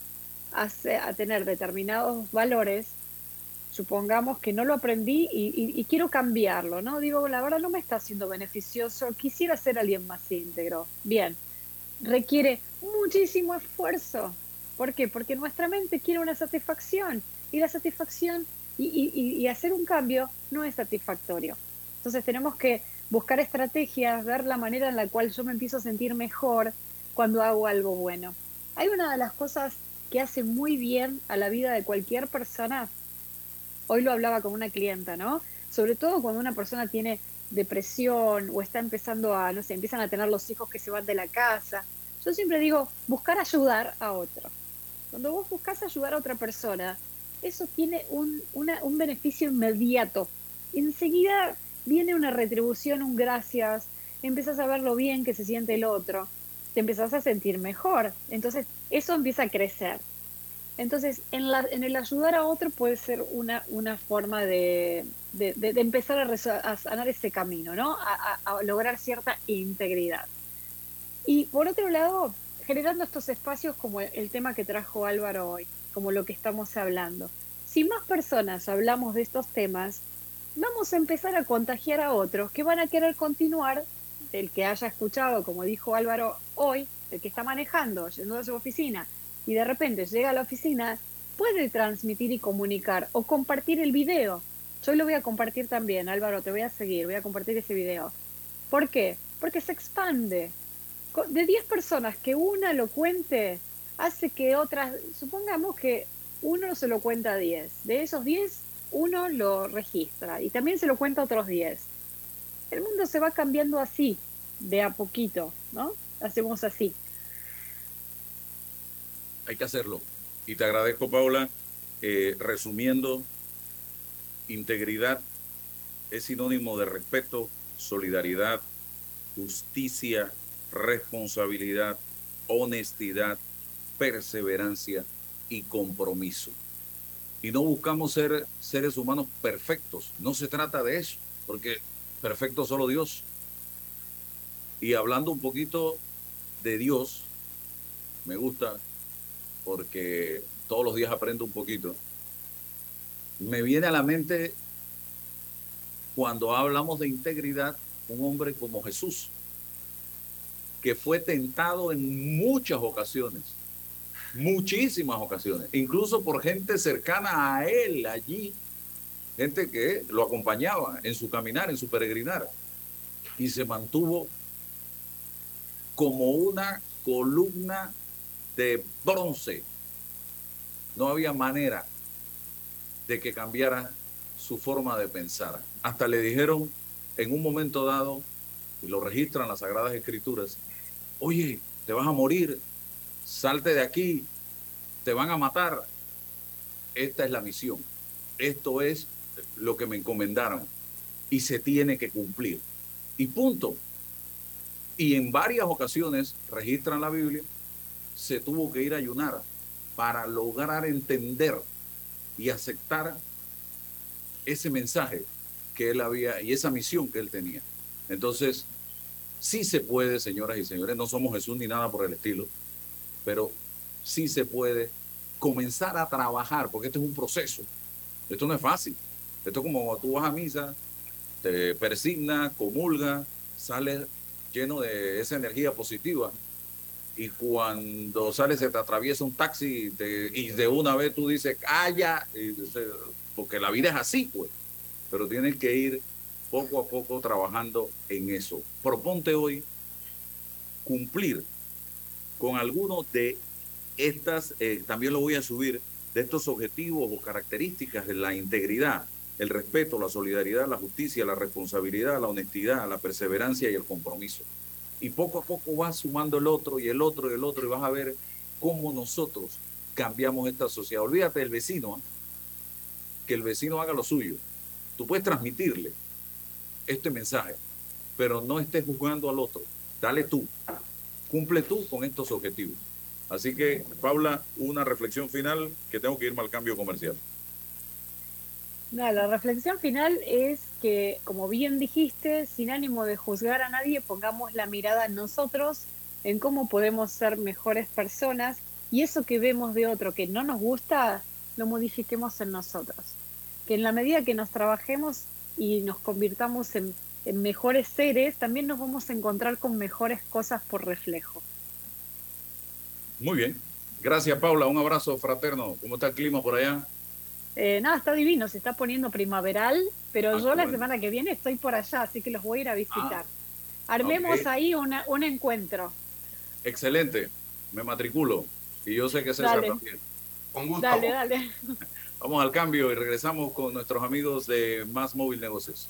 a tener determinados valores, supongamos que no lo aprendí y, quiero cambiarlo, ¿no? Digo, la verdad no me está siendo beneficioso, quisiera ser alguien más íntegro. Bien, requiere muchísimo esfuerzo. ¿Por qué? Porque nuestra mente quiere una satisfacción y la satisfacción y, hacer un cambio no es satisfactorio. Entonces tenemos que buscar estrategias, ver la manera en la cual yo me empiezo a sentir mejor cuando hago algo bueno. Hay una de las cosas que hace muy bien a la vida de cualquier persona Hoy lo hablaba con una clienta, ¿no? Sobre todo cuando una persona tiene depresión o está empezando a, no sé, empiezan a tener los hijos que se van de la casa. Yo siempre digo, buscar ayudar a otro. Cuando vos buscas ayudar a otra persona, eso tiene un, un beneficio inmediato. Enseguida viene una retribución, un gracias, empiezas a ver lo bien que se siente el otro, te empezás a sentir mejor. Entonces, eso empieza a crecer. Entonces, en, el ayudar a otro puede ser una, forma de, empezar a, sanar ese camino, ¿no? A, lograr cierta integridad. Y por otro lado, generando estos espacios como el, tema que trajo Álvaro hoy, como lo que estamos hablando. Si más personas hablamos de estos temas, vamos a empezar a contagiar a otros que van a querer continuar, el que haya escuchado, como dijo Álvaro hoy, el que está manejando, yendo a su oficina, y de repente llega a la oficina, puede transmitir y comunicar o compartir el video. Yo lo voy a compartir también, Álvaro, te voy a seguir, voy a compartir ese video. ¿Por qué? Porque se expande. De 10 personas que una lo cuente, hace que otras, supongamos que uno se lo cuenta a 10. De esos 10, uno lo registra y también se lo cuenta a otros 10. El mundo se va cambiando así, de a poquito, ¿no? Hacemos así
hay que hacerlo. Y te agradezco, Paula. Resumiendo, integridad es sinónimo de respeto, solidaridad, justicia, responsabilidad, honestidad, perseverancia y compromiso. Y no buscamos ser seres humanos perfectos, no se trata de eso, porque perfecto solo Dios. Y hablando un poquito de Dios, me gusta porque todos los días aprendo un poquito. Me viene a la mente cuando hablamos de integridad un hombre como Jesús, que fue tentado en muchas ocasiones, muchísimas ocasiones, incluso por gente cercana a él allí, gente que lo acompañaba en su caminar, en su peregrinar, y se mantuvo como una columna de bronce. No había manera de que cambiara su forma de pensar. Hasta le dijeron en un momento dado, y lo registran las Sagradas Escrituras, oye, te vas a morir, salte de aquí, te van a matar. Esta es la misión. Esto es lo que me encomendaron y se tiene que cumplir. Y punto. Y en varias ocasiones, registran la Biblia, se tuvo que ir a ayunar para lograr entender y aceptar ese mensaje que él había y esa misión que él tenía. Entonces, sí se puede, señoras y señores, no somos Jesús ni nada por el estilo, pero sí se puede comenzar a trabajar, porque esto es un proceso. Esto no es fácil. Esto es como cuando tú vas a misa, te persigna, comulga, sales lleno de esa energía positiva. Y cuando sales se te atraviesa un taxi y, de una vez tú dices, calla, porque la vida es así, pues. Pero tienes que ir poco a poco trabajando en eso. Proponte hoy cumplir con algunos de estas, eh, también lo voy a subir, de estos objetivos o características de la integridad, el respeto, la solidaridad, la justicia, la responsabilidad, la honestidad, la perseverancia y el compromiso. Y poco a poco vas sumando el otro y el otro y el otro y vas a ver cómo nosotros cambiamos esta sociedad. Olvídate del vecino, ¿eh? que el vecino haga lo suyo. Tú puedes transmitirle este mensaje, pero no estés juzgando al otro. Dale tú, cumple tú con estos objetivos. Así que, Paula, una reflexión final que tengo que irme al cambio comercial.
La reflexión final es que, como bien dijiste, sin ánimo de juzgar a nadie, pongamos la mirada en nosotros, en cómo podemos ser mejores personas y eso que vemos de otro que no nos gusta, lo modifiquemos en nosotros. Que en la medida que nos trabajemos y nos convirtamos en, en mejores seres, también nos vamos a encontrar con mejores cosas por reflejo.
Muy bien. Gracias, Paula. Un abrazo fraterno. ¿Cómo está el clima por allá?
Eh, nada, está divino, se está poniendo primaveral, pero ah, yo la semana que viene estoy por allá, así que los voy a ir a visitar. Ah, Armemos ahí una, un encuentro.
Excelente, me matriculo. Y yo sé que César también.
Con gusto. Dale, dale.
Vamos al cambio y regresamos con nuestros amigos de Más Móvil Negocios.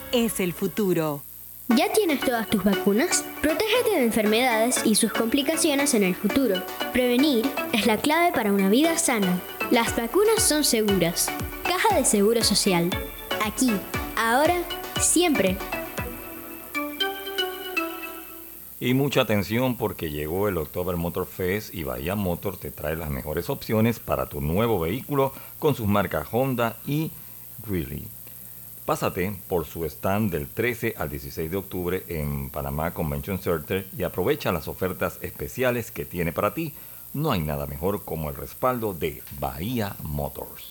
es el futuro.
¿Ya tienes todas tus vacunas? Protégete de enfermedades y sus complicaciones en el futuro. Prevenir es la clave para una vida sana. Las vacunas son seguras. Caja de Seguro Social. Aquí, ahora, siempre.
Y mucha atención porque llegó el October Motor Fest y Bahía Motor te trae las mejores opciones para tu nuevo vehículo con sus marcas Honda y Greeley. Pásate por su stand del 13 al 16 de octubre en Panamá Convention Center y aprovecha las ofertas especiales que tiene para ti. No hay nada mejor como el respaldo de Bahía Motors.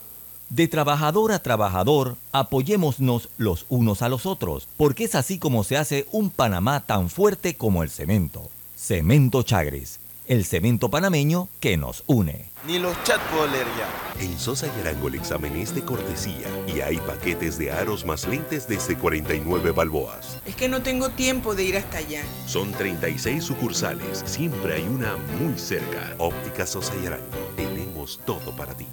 De trabajador a trabajador, apoyémonos los unos a los otros, porque es así como se hace un Panamá tan fuerte como el cemento. Cemento Chagres, el cemento panameño que nos une.
Ni los chat puedo leer ya.
En Sosa y Arango el examen es de cortesía y hay paquetes de aros más lentes desde 49 balboas.
Es que no tengo tiempo de ir hasta allá.
Son 36 sucursales, siempre hay una muy cerca. Óptica Sosa y Arango, tenemos todo para ti.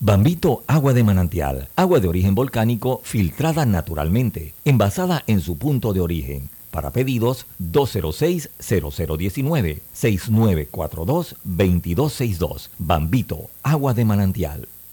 Bambito Agua de Manantial, agua de origen volcánico filtrada naturalmente, envasada en su punto de origen. Para pedidos 206-0019-6942-2262. Bambito Agua de Manantial.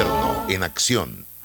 Gobierno en acción.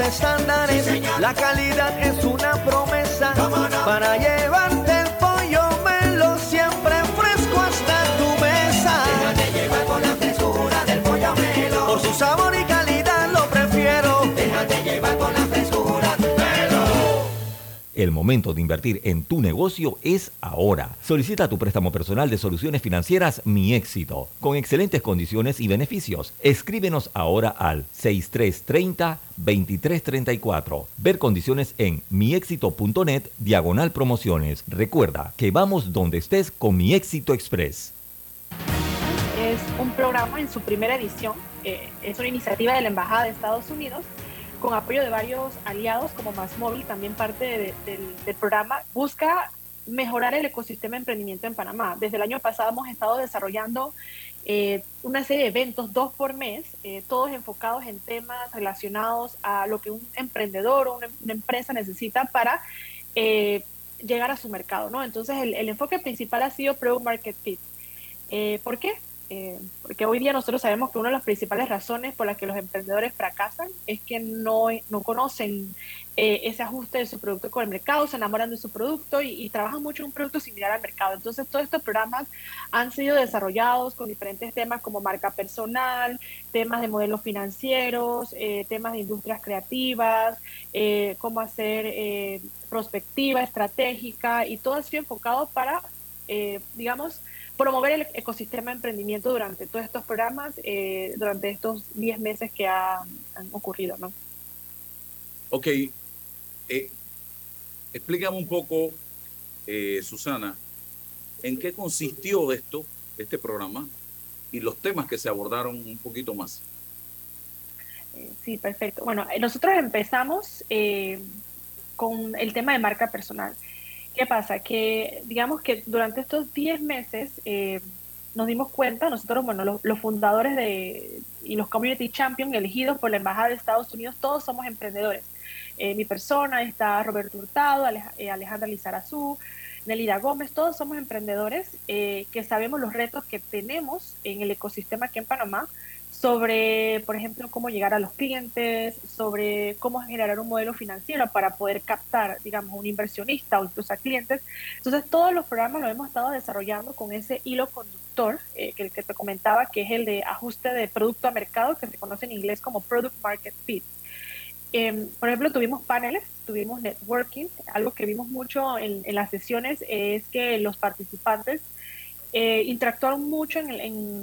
Estándares.
Sí,
la calidad es una promesa. Para llevarte El
momento de invertir en tu negocio es ahora. Solicita tu préstamo personal de soluciones financieras Mi Éxito, con excelentes condiciones y beneficios. Escríbenos ahora al 6330-2334. Ver condiciones en miexito.net, diagonal promociones. Recuerda que vamos donde estés con Mi Éxito Express.
Es un programa en su primera edición. eh, es una iniciativa de la Embajada de Estados Unidos con apoyo de varios aliados como Más Móvil, también parte de- del, programa. Busca mejorar el ecosistema de emprendimiento en Panamá. Desde el año pasado hemos estado desarrollando eh, una serie de eventos, dos por mes, eh, todos enfocados en temas relacionados a lo que un emprendedor o una, empresa necesita para eh, llegar a su mercado, ¿no? Entonces el, el enfoque principal ha sido Product Market Fit. Eh, ¿Por qué? Eh, porque hoy día nosotros sabemos que una de las principales razones por las que los emprendedores fracasan es que no, no conocen eh, ese ajuste de su producto con el mercado, se enamoran de su producto y, trabajan mucho en un producto similar al mercado. Entonces, todos estos programas han sido desarrollados con diferentes temas como marca personal, temas de modelos financieros, eh, temas de industrias creativas, eh, cómo hacer prospectiva estratégica y todo ha sido enfocado para, digamos, promover el ecosistema de emprendimiento durante todos estos programas, durante estos 10 meses que han ocurrido, ¿no?
Ok, eh, explícame un poco, eh, Susana, en qué consistió esto, este programa, y los temas que se abordaron un poquito más.
Eh, sí, perfecto. Bueno, nosotros empezamos con el tema de marca personal. ¿Qué pasa? Que digamos que durante estos 10 meses nos dimos cuenta, nosotros, bueno, los, fundadores de, y los Community Champions elegidos por la Embajada de Estados Unidos, todos somos emprendedores. Eh, mi persona, está Roberto Hurtado, eh, Alejandra Lizarazú, Nelida Gómez, todos somos emprendedores eh, que sabemos los retos que tenemos en el ecosistema aquí en Panamá sobre, por ejemplo, cómo llegar a los clientes, sobre cómo generar un modelo financiero para poder captar, digamos, un inversionista o incluso a clientes. Entonces, todos los programas los hemos estado desarrollando con ese hilo conductor que, que te comentaba, que es el de ajuste de producto a mercado, que se conoce en inglés como Product Market Fit. Em, por ejemplo, tuvimos paneles, tuvimos networking. Algo que vimos mucho en, las sesiones es que los participantes eh, interactuaron mucho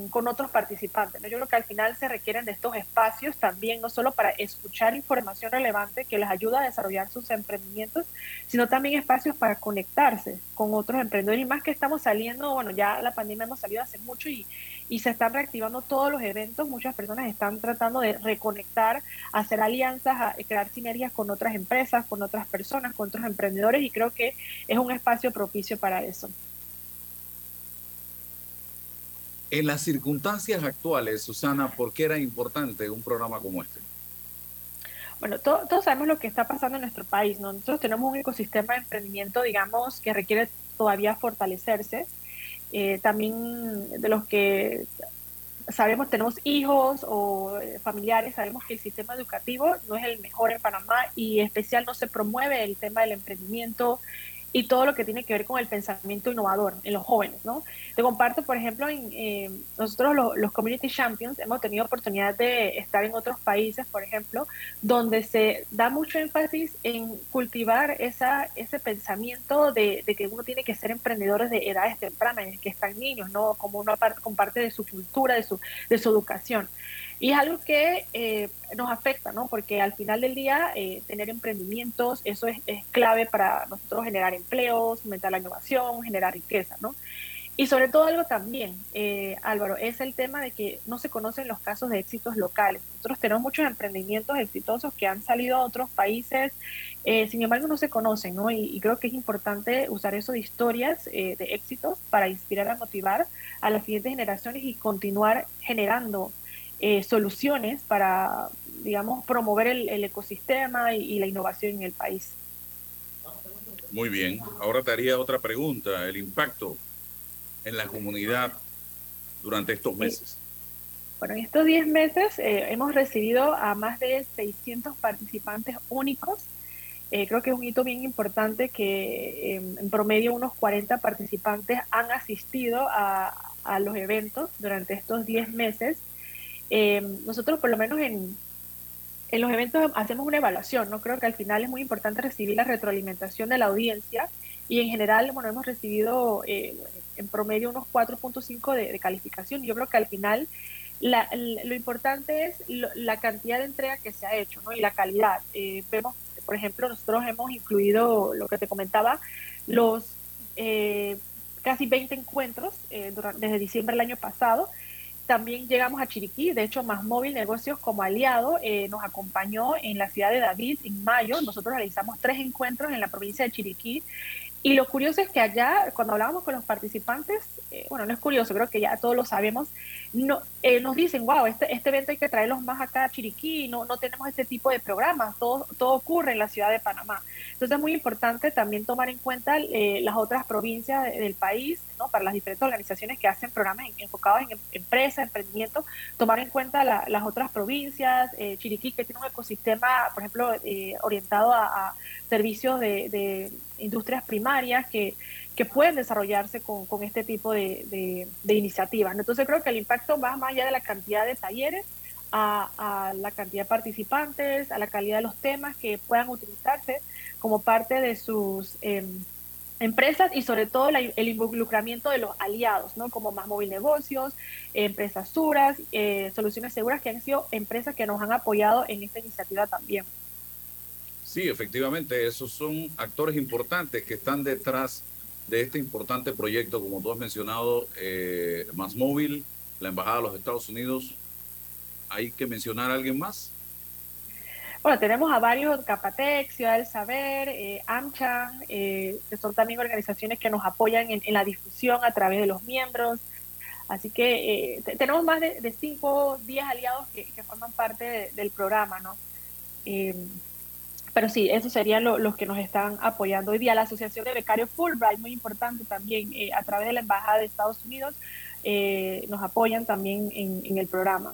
con otros participantes. Yo creo que al final se requieren de estos espacios también, no solo para escuchar información relevante que les ayuda a desarrollar sus emprendimientos, sino también espacios para conectarse con otros emprendedores. Y más que estamos saliendo, bueno, ya la pandemia hemos salido hace mucho y, se están reactivando todos los eventos. Muchas personas están tratando de reconectar, hacer alianzas, a crear sinergias con otras empresas, con otras personas, con otros emprendedores y creo que es un espacio propicio para eso.
En las circunstancias actuales, Susana, ¿por qué era importante un programa como este?
Bueno, todos sabemos lo que está pasando en nuestro país, ¿no? Nosotros tenemos un ecosistema de emprendimiento, digamos, que requiere todavía fortalecerse. Eh, también de los que sabemos, tenemos hijos o eh, familiares, sabemos que el sistema educativo no es el mejor en Panamá y en especial no se promueve el tema del emprendimiento, y todo lo que tiene que ver con el pensamiento innovador en los jóvenes, ¿no? Te comparto, por ejemplo, en, eh, nosotros los, Community Champions hemos tenido oportunidad de estar en otros países, por ejemplo, donde se da mucho énfasis en cultivar esa, ese pensamiento de, que uno tiene que ser emprendedor desde edades tempranas, que están niños, ¿no? Como una parte, con parte de su cultura, de su, de su educación. Y es algo que eh, nos afecta, ¿no? Porque al final del día, eh, tener emprendimientos, eso es, clave para nosotros generar empleos, aumentar la innovación, generar riqueza, ¿no? Y sobre todo algo también, eh, Álvaro, es el tema de que no se conocen los casos de éxitos locales. Nosotros tenemos muchos emprendimientos exitosos que han salido a otros países, sin embargo no se conocen, ¿no? Y, creo que es importante usar eso de historias de éxitos para inspirar a motivar a las siguientes generaciones y continuar generando eh, soluciones para, digamos, promover el, ecosistema y, la innovación en el país.
Muy bien, ahora te haría otra pregunta, el impacto en la comunidad durante estos meses.
Bueno, en estos 10 meses eh, hemos recibido a más de 600 participantes únicos. Eh, creo que es un hito bien importante que en promedio unos 40 participantes han asistido a, a los eventos durante estos 10 meses eh, nosotros por lo menos en, en los eventos hacemos una evaluación, ¿no? Creo que al final es muy importante recibir la retroalimentación de la audiencia y en general, bueno, hemos recibido eh, en promedio unos 4.5 de, de, calificación. Yo creo que al final lo importante es la cantidad de entrega que se ha hecho. Y la calidad. Eh, vemos, por ejemplo, nosotros hemos incluido lo que te comentaba, los casi 20 encuentros desde diciembre del año pasado también llegamos a Chiriquí, de hecho, Más Móvil Negocios como aliado eh, nos acompañó en la ciudad de David en mayo. Nosotros realizamos tres encuentros en la provincia de Chiriquí y lo curioso es que allá, cuando hablábamos con los participantes, eh, bueno, no es curioso, creo que ya todos lo sabemos, no, eh, nos dicen, wow, este, este evento hay que traerlos más acá a Chiriquí, no, no tenemos este tipo de programas, todo, todo ocurre en la ciudad de Panamá. Entonces es muy importante también tomar en cuenta las otras provincias del país, ¿no? Para las diferentes organizaciones que hacen programas enfocados en em, empresas, emprendimiento, tomar en cuenta las otras provincias, eh, Chiriquí, que tiene un ecosistema, por ejemplo, eh, orientado a, servicios de, industrias primarias que, que pueden desarrollarse con, este tipo de, iniciativas. Entonces creo que el impacto va más allá de la cantidad de talleres, a, la cantidad de participantes, a la calidad de los temas que puedan utilizarse como parte de sus em, empresas y sobre todo el involucramiento de los aliados, ¿no? Como Más Móvil Negocios, Empresas Suras, eh, Soluciones Seguras, que han sido empresas que nos han apoyado en esta iniciativa también.
Sí, efectivamente, esos son actores importantes que están detrás de este importante proyecto, como tú has mencionado, eh, Más Móvil, la Embajada de los Estados Unidos. ¿Hay que mencionar a alguien más?
Bueno, tenemos a varios, Capatex, Ciudad del Saber, eh, eh, que son también organizaciones que nos apoyan en, la difusión a través de los miembros. Así que eh, tenemos más de, de, cinco, diez aliados que, forman parte del programa, ¿no? Eh, pero sí, esos serían los que nos están apoyando hoy día. La Asociación de Becarios Fulbright, muy importante también, a través de la Embajada de Estados Unidos, nos apoyan también en, en el programa.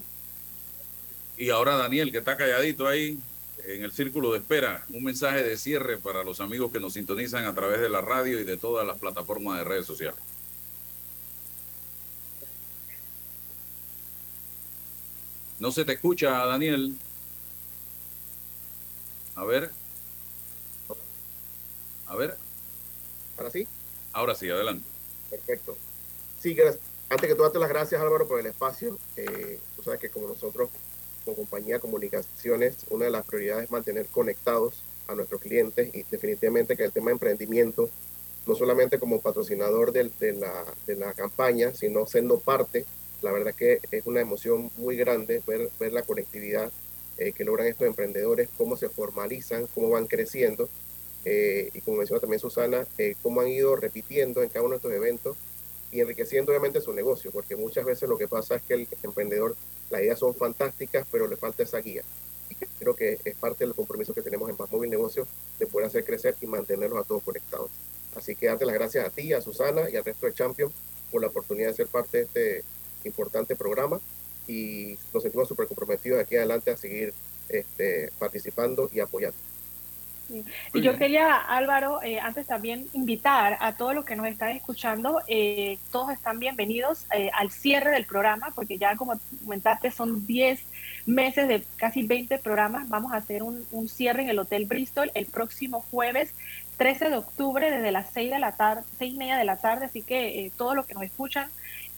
Y ahora Daniel, que está calladito ahí, en el círculo de espera, un mensaje de cierre para los amigos que nos sintonizan a través de la radio y de todas las plataformas de redes sociales. No se te escucha, Daniel. A ver. A ver.
¿Ahora sí?
Ahora sí, adelante.
Perfecto. Sí, gracias. Antes que todo, darte las gracias, Álvaro, por el espacio. Eh, tú sabes que como nosotros como compañía de comunicaciones, una de las prioridades es mantener conectados a nuestros clientes y definitivamente que el tema de emprendimiento, no solamente como patrocinador de, la, de la campaña, sino siendo parte, la verdad que es una emoción muy grande ver, ver la conectividad eh, que logran estos emprendedores, cómo se formalizan, cómo van creciendo. Eh, y como mencionó también Susana, eh, cómo han ido repitiendo en cada uno de estos eventos y enriqueciendo obviamente su negocio, porque muchas veces lo que pasa es que el emprendedor las ideas son fantásticas, pero le falta esa guía. Y creo que es parte del compromiso que tenemos en Más Móvil Negocio de poder hacer crecer y mantenerlos a todos conectados. Así que darte las gracias a ti, a Susana y al resto de Champion por la oportunidad de ser parte de este importante programa y nos sentimos súper comprometidos de aquí adelante a seguir este, participando y apoyando.
Y yo quería, Álvaro, eh, antes también invitar a todos los que nos están escuchando, eh, todos están bienvenidos eh, al cierre del programa, porque ya como comentaste son 10 meses de casi 20 programas. Vamos a hacer un, un cierre en el Hotel Bristol el próximo jueves 13 de octubre desde las 6 de la tarde, 6 y media de la tarde, así que todos los que nos escuchan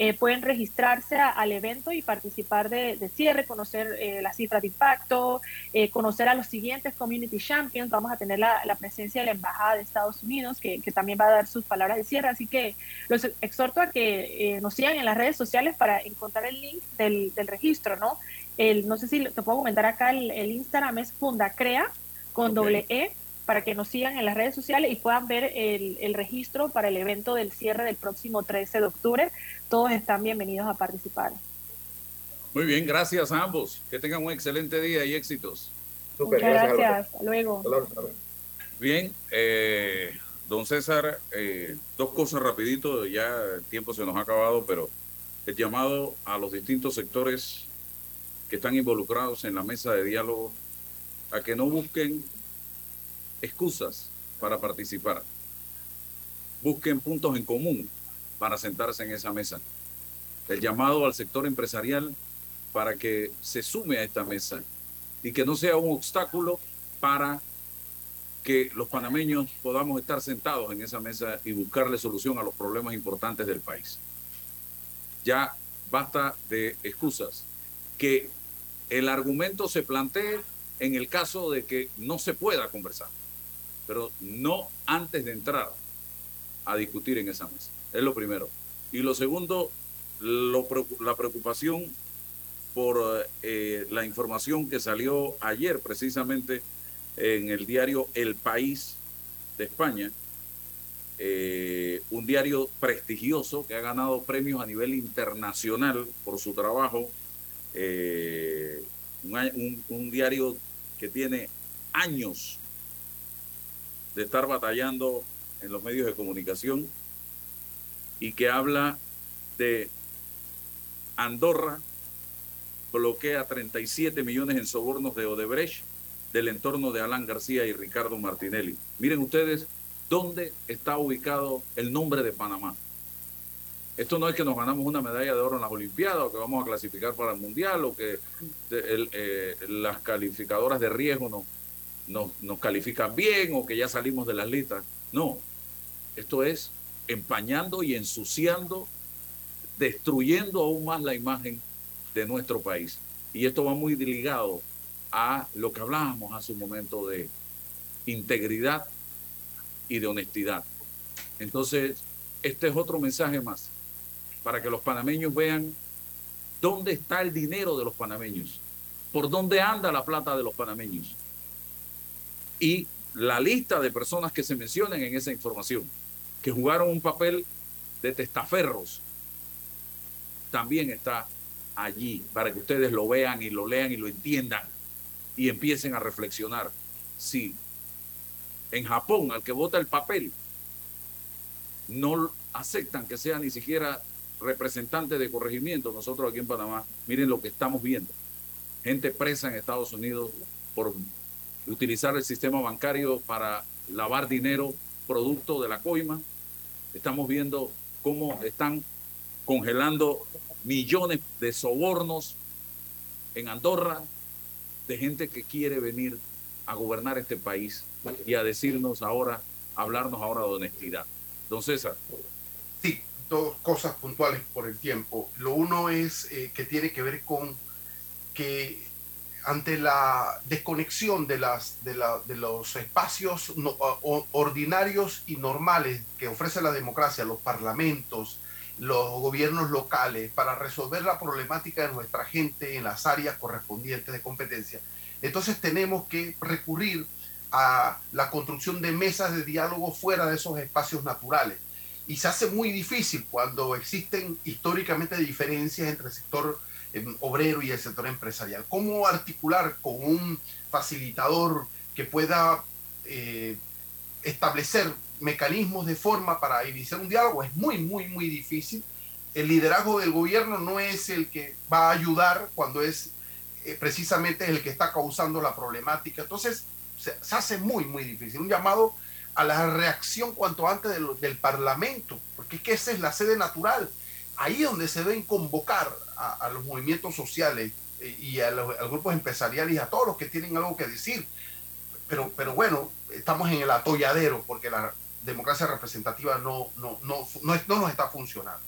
eh, pueden registrarse al evento y participar de, cierre, conocer eh, las cifras de impacto, eh, conocer a los siguientes Community Champions. Vamos a tener la, presencia de la Embajada de Estados Unidos, que, también va a dar sus palabras de cierre. Así que los exhorto a que nos sigan en las redes sociales para encontrar el link del, registro, ¿no? El, no sé si te puedo comentar acá, el, Instagram es Fundacrea con doble E para que nos sigan en las redes sociales y puedan ver el, registro para el evento del cierre del próximo 13 de octubre. Todos están bienvenidos a participar.
Muy bien, gracias a ambos. Que tengan un excelente día y éxitos.
Muchas gracias. Hasta luego.
Bien, eh, don César, eh, dos cosas rapidito, ya el tiempo se nos ha acabado, pero el llamado a los distintos sectores que están involucrados en la mesa de diálogo a que no busquen excusas para participar. Busquen puntos en común para sentarse en esa mesa. El llamado al sector empresarial para que se sume a esta mesa y que no sea un obstáculo para que los panameños podamos estar sentados en esa mesa y buscarle solución a los problemas importantes del país. Ya basta de excusas. Que el argumento se plantee en el caso de que no se pueda conversar pero no antes de entrar a discutir en esa mesa. Es lo primero. Y lo segundo, la preocupación por eh, la información que salió ayer precisamente en el diario El País de España, eh, un diario prestigioso que ha ganado premios a nivel internacional por su trabajo, eh, un diario que tiene años de estar batallando en los medios de comunicación, y que habla de Andorra bloquea 37 millones en sobornos de Odebrecht del entorno de Alan García y Ricardo Martinelli. Miren ustedes dónde está ubicado el nombre de Panamá. Esto no es que nos ganamos una medalla de oro en las Olimpiadas o que vamos a clasificar para el Mundial o que eh, las calificadoras de riesgo nos, nos, califican bien o que ya salimos de las listas. No, esto es empañando y ensuciando, destruyendo aún más la imagen de nuestro país. Y esto va muy ligado a lo que hablábamos hace un momento de integridad y de honestidad. Entonces, este es otro mensaje más para que los panameños vean dónde está el dinero de los panameños, por dónde anda la plata de los panameños y la lista de personas que se mencionan en esa información, que jugaron un papel de testaferros, también está allí para que ustedes lo vean y lo lean y lo entiendan y empiecen a reflexionar. Si en Japón al que vota el papel no aceptan que sea ni siquiera representante de corregimiento, nosotros aquí en Panamá, miren lo que estamos viendo. Gente presa en Estados Unidos por utilizar el sistema bancario para lavar dinero producto de la coima. Estamos viendo cómo están congelando millones de sobornos en Andorra de gente que quiere venir a gobernar este país y a decirnos ahora, hablarnos ahora de honestidad. Don César.
Sí, dos cosas puntuales por el tiempo. Lo uno es eh, que tiene que ver con que ante la desconexión de, las, de, la, de los espacios ordinarios y normales que ofrece la democracia, los parlamentos, los gobiernos locales, para resolver la problemática de nuestra gente en las áreas correspondientes de competencia, entonces tenemos que recurrir a la construcción de mesas de diálogo fuera de esos espacios naturales. Y se hace muy difícil cuando existen históricamente diferencias entre el sector obrero y el sector empresarial. ¿Cómo articular con un facilitador que pueda eh, establecer mecanismos de forma para iniciar un diálogo? Es muy, muy, muy difícil. El liderazgo del gobierno no es el que va a ayudar cuando es eh, precisamente el que está causando la problemática. Entonces, se, hace muy, muy difícil. Un llamado a la reacción cuanto antes del Parlamento, porque es que esa es la sede natural ahí donde se deben convocar a, los movimientos sociales eh, y a los, grupos empresariales y a todos los que tienen algo que decir. Pero, pero bueno, estamos en el atolladero porque la democracia representativa no, no, no, no, nos está funcionando.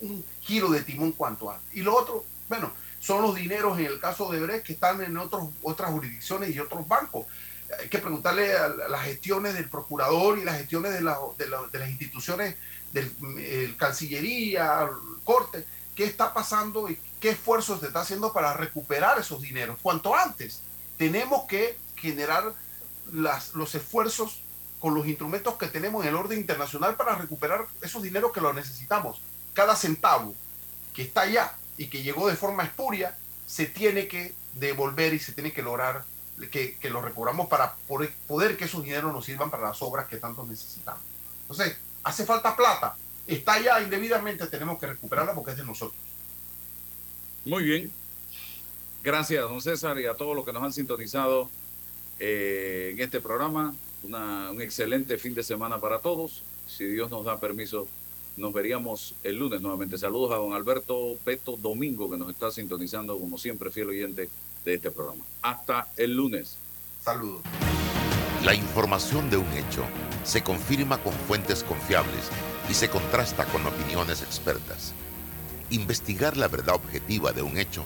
Un giro de timón cuanto antes. Y lo otro, bueno, son los dineros en el caso de Brecht que están en otros, otras jurisdicciones y otros bancos. Hay que preguntarle a las gestiones del procurador y las gestiones de, de, de las instituciones del Cancillería, Corte, qué está pasando y qué esfuerzos se está haciendo para recuperar esos dineros. Cuanto antes, tenemos que generar los esfuerzos con los instrumentos que tenemos en el orden internacional para recuperar esos dineros que los necesitamos. Cada centavo que está allá y que llegó de forma espuria, se tiene que devolver y se tiene que lograr que, lo recobramos para poder que esos dineros nos sirvan para las obras que tanto necesitamos. Entonces, hace falta plata, está ya indebidamente, tenemos que recuperarla porque es de nosotros.
Muy bien. Gracias, don César, y a todos los que nos han sintonizado eh, en este programa. un excelente fin de semana para todos. Si Dios nos da permiso, nos veríamos el lunes nuevamente. Saludos a don Alberto Peto Domingo, que nos está sintonizando, como siempre, fiel oyente de este programa. Hasta el lunes.
Saludos.
La información de un hecho se confirma con fuentes confiables y se contrasta con opiniones expertas. Investigar la verdad objetiva de un hecho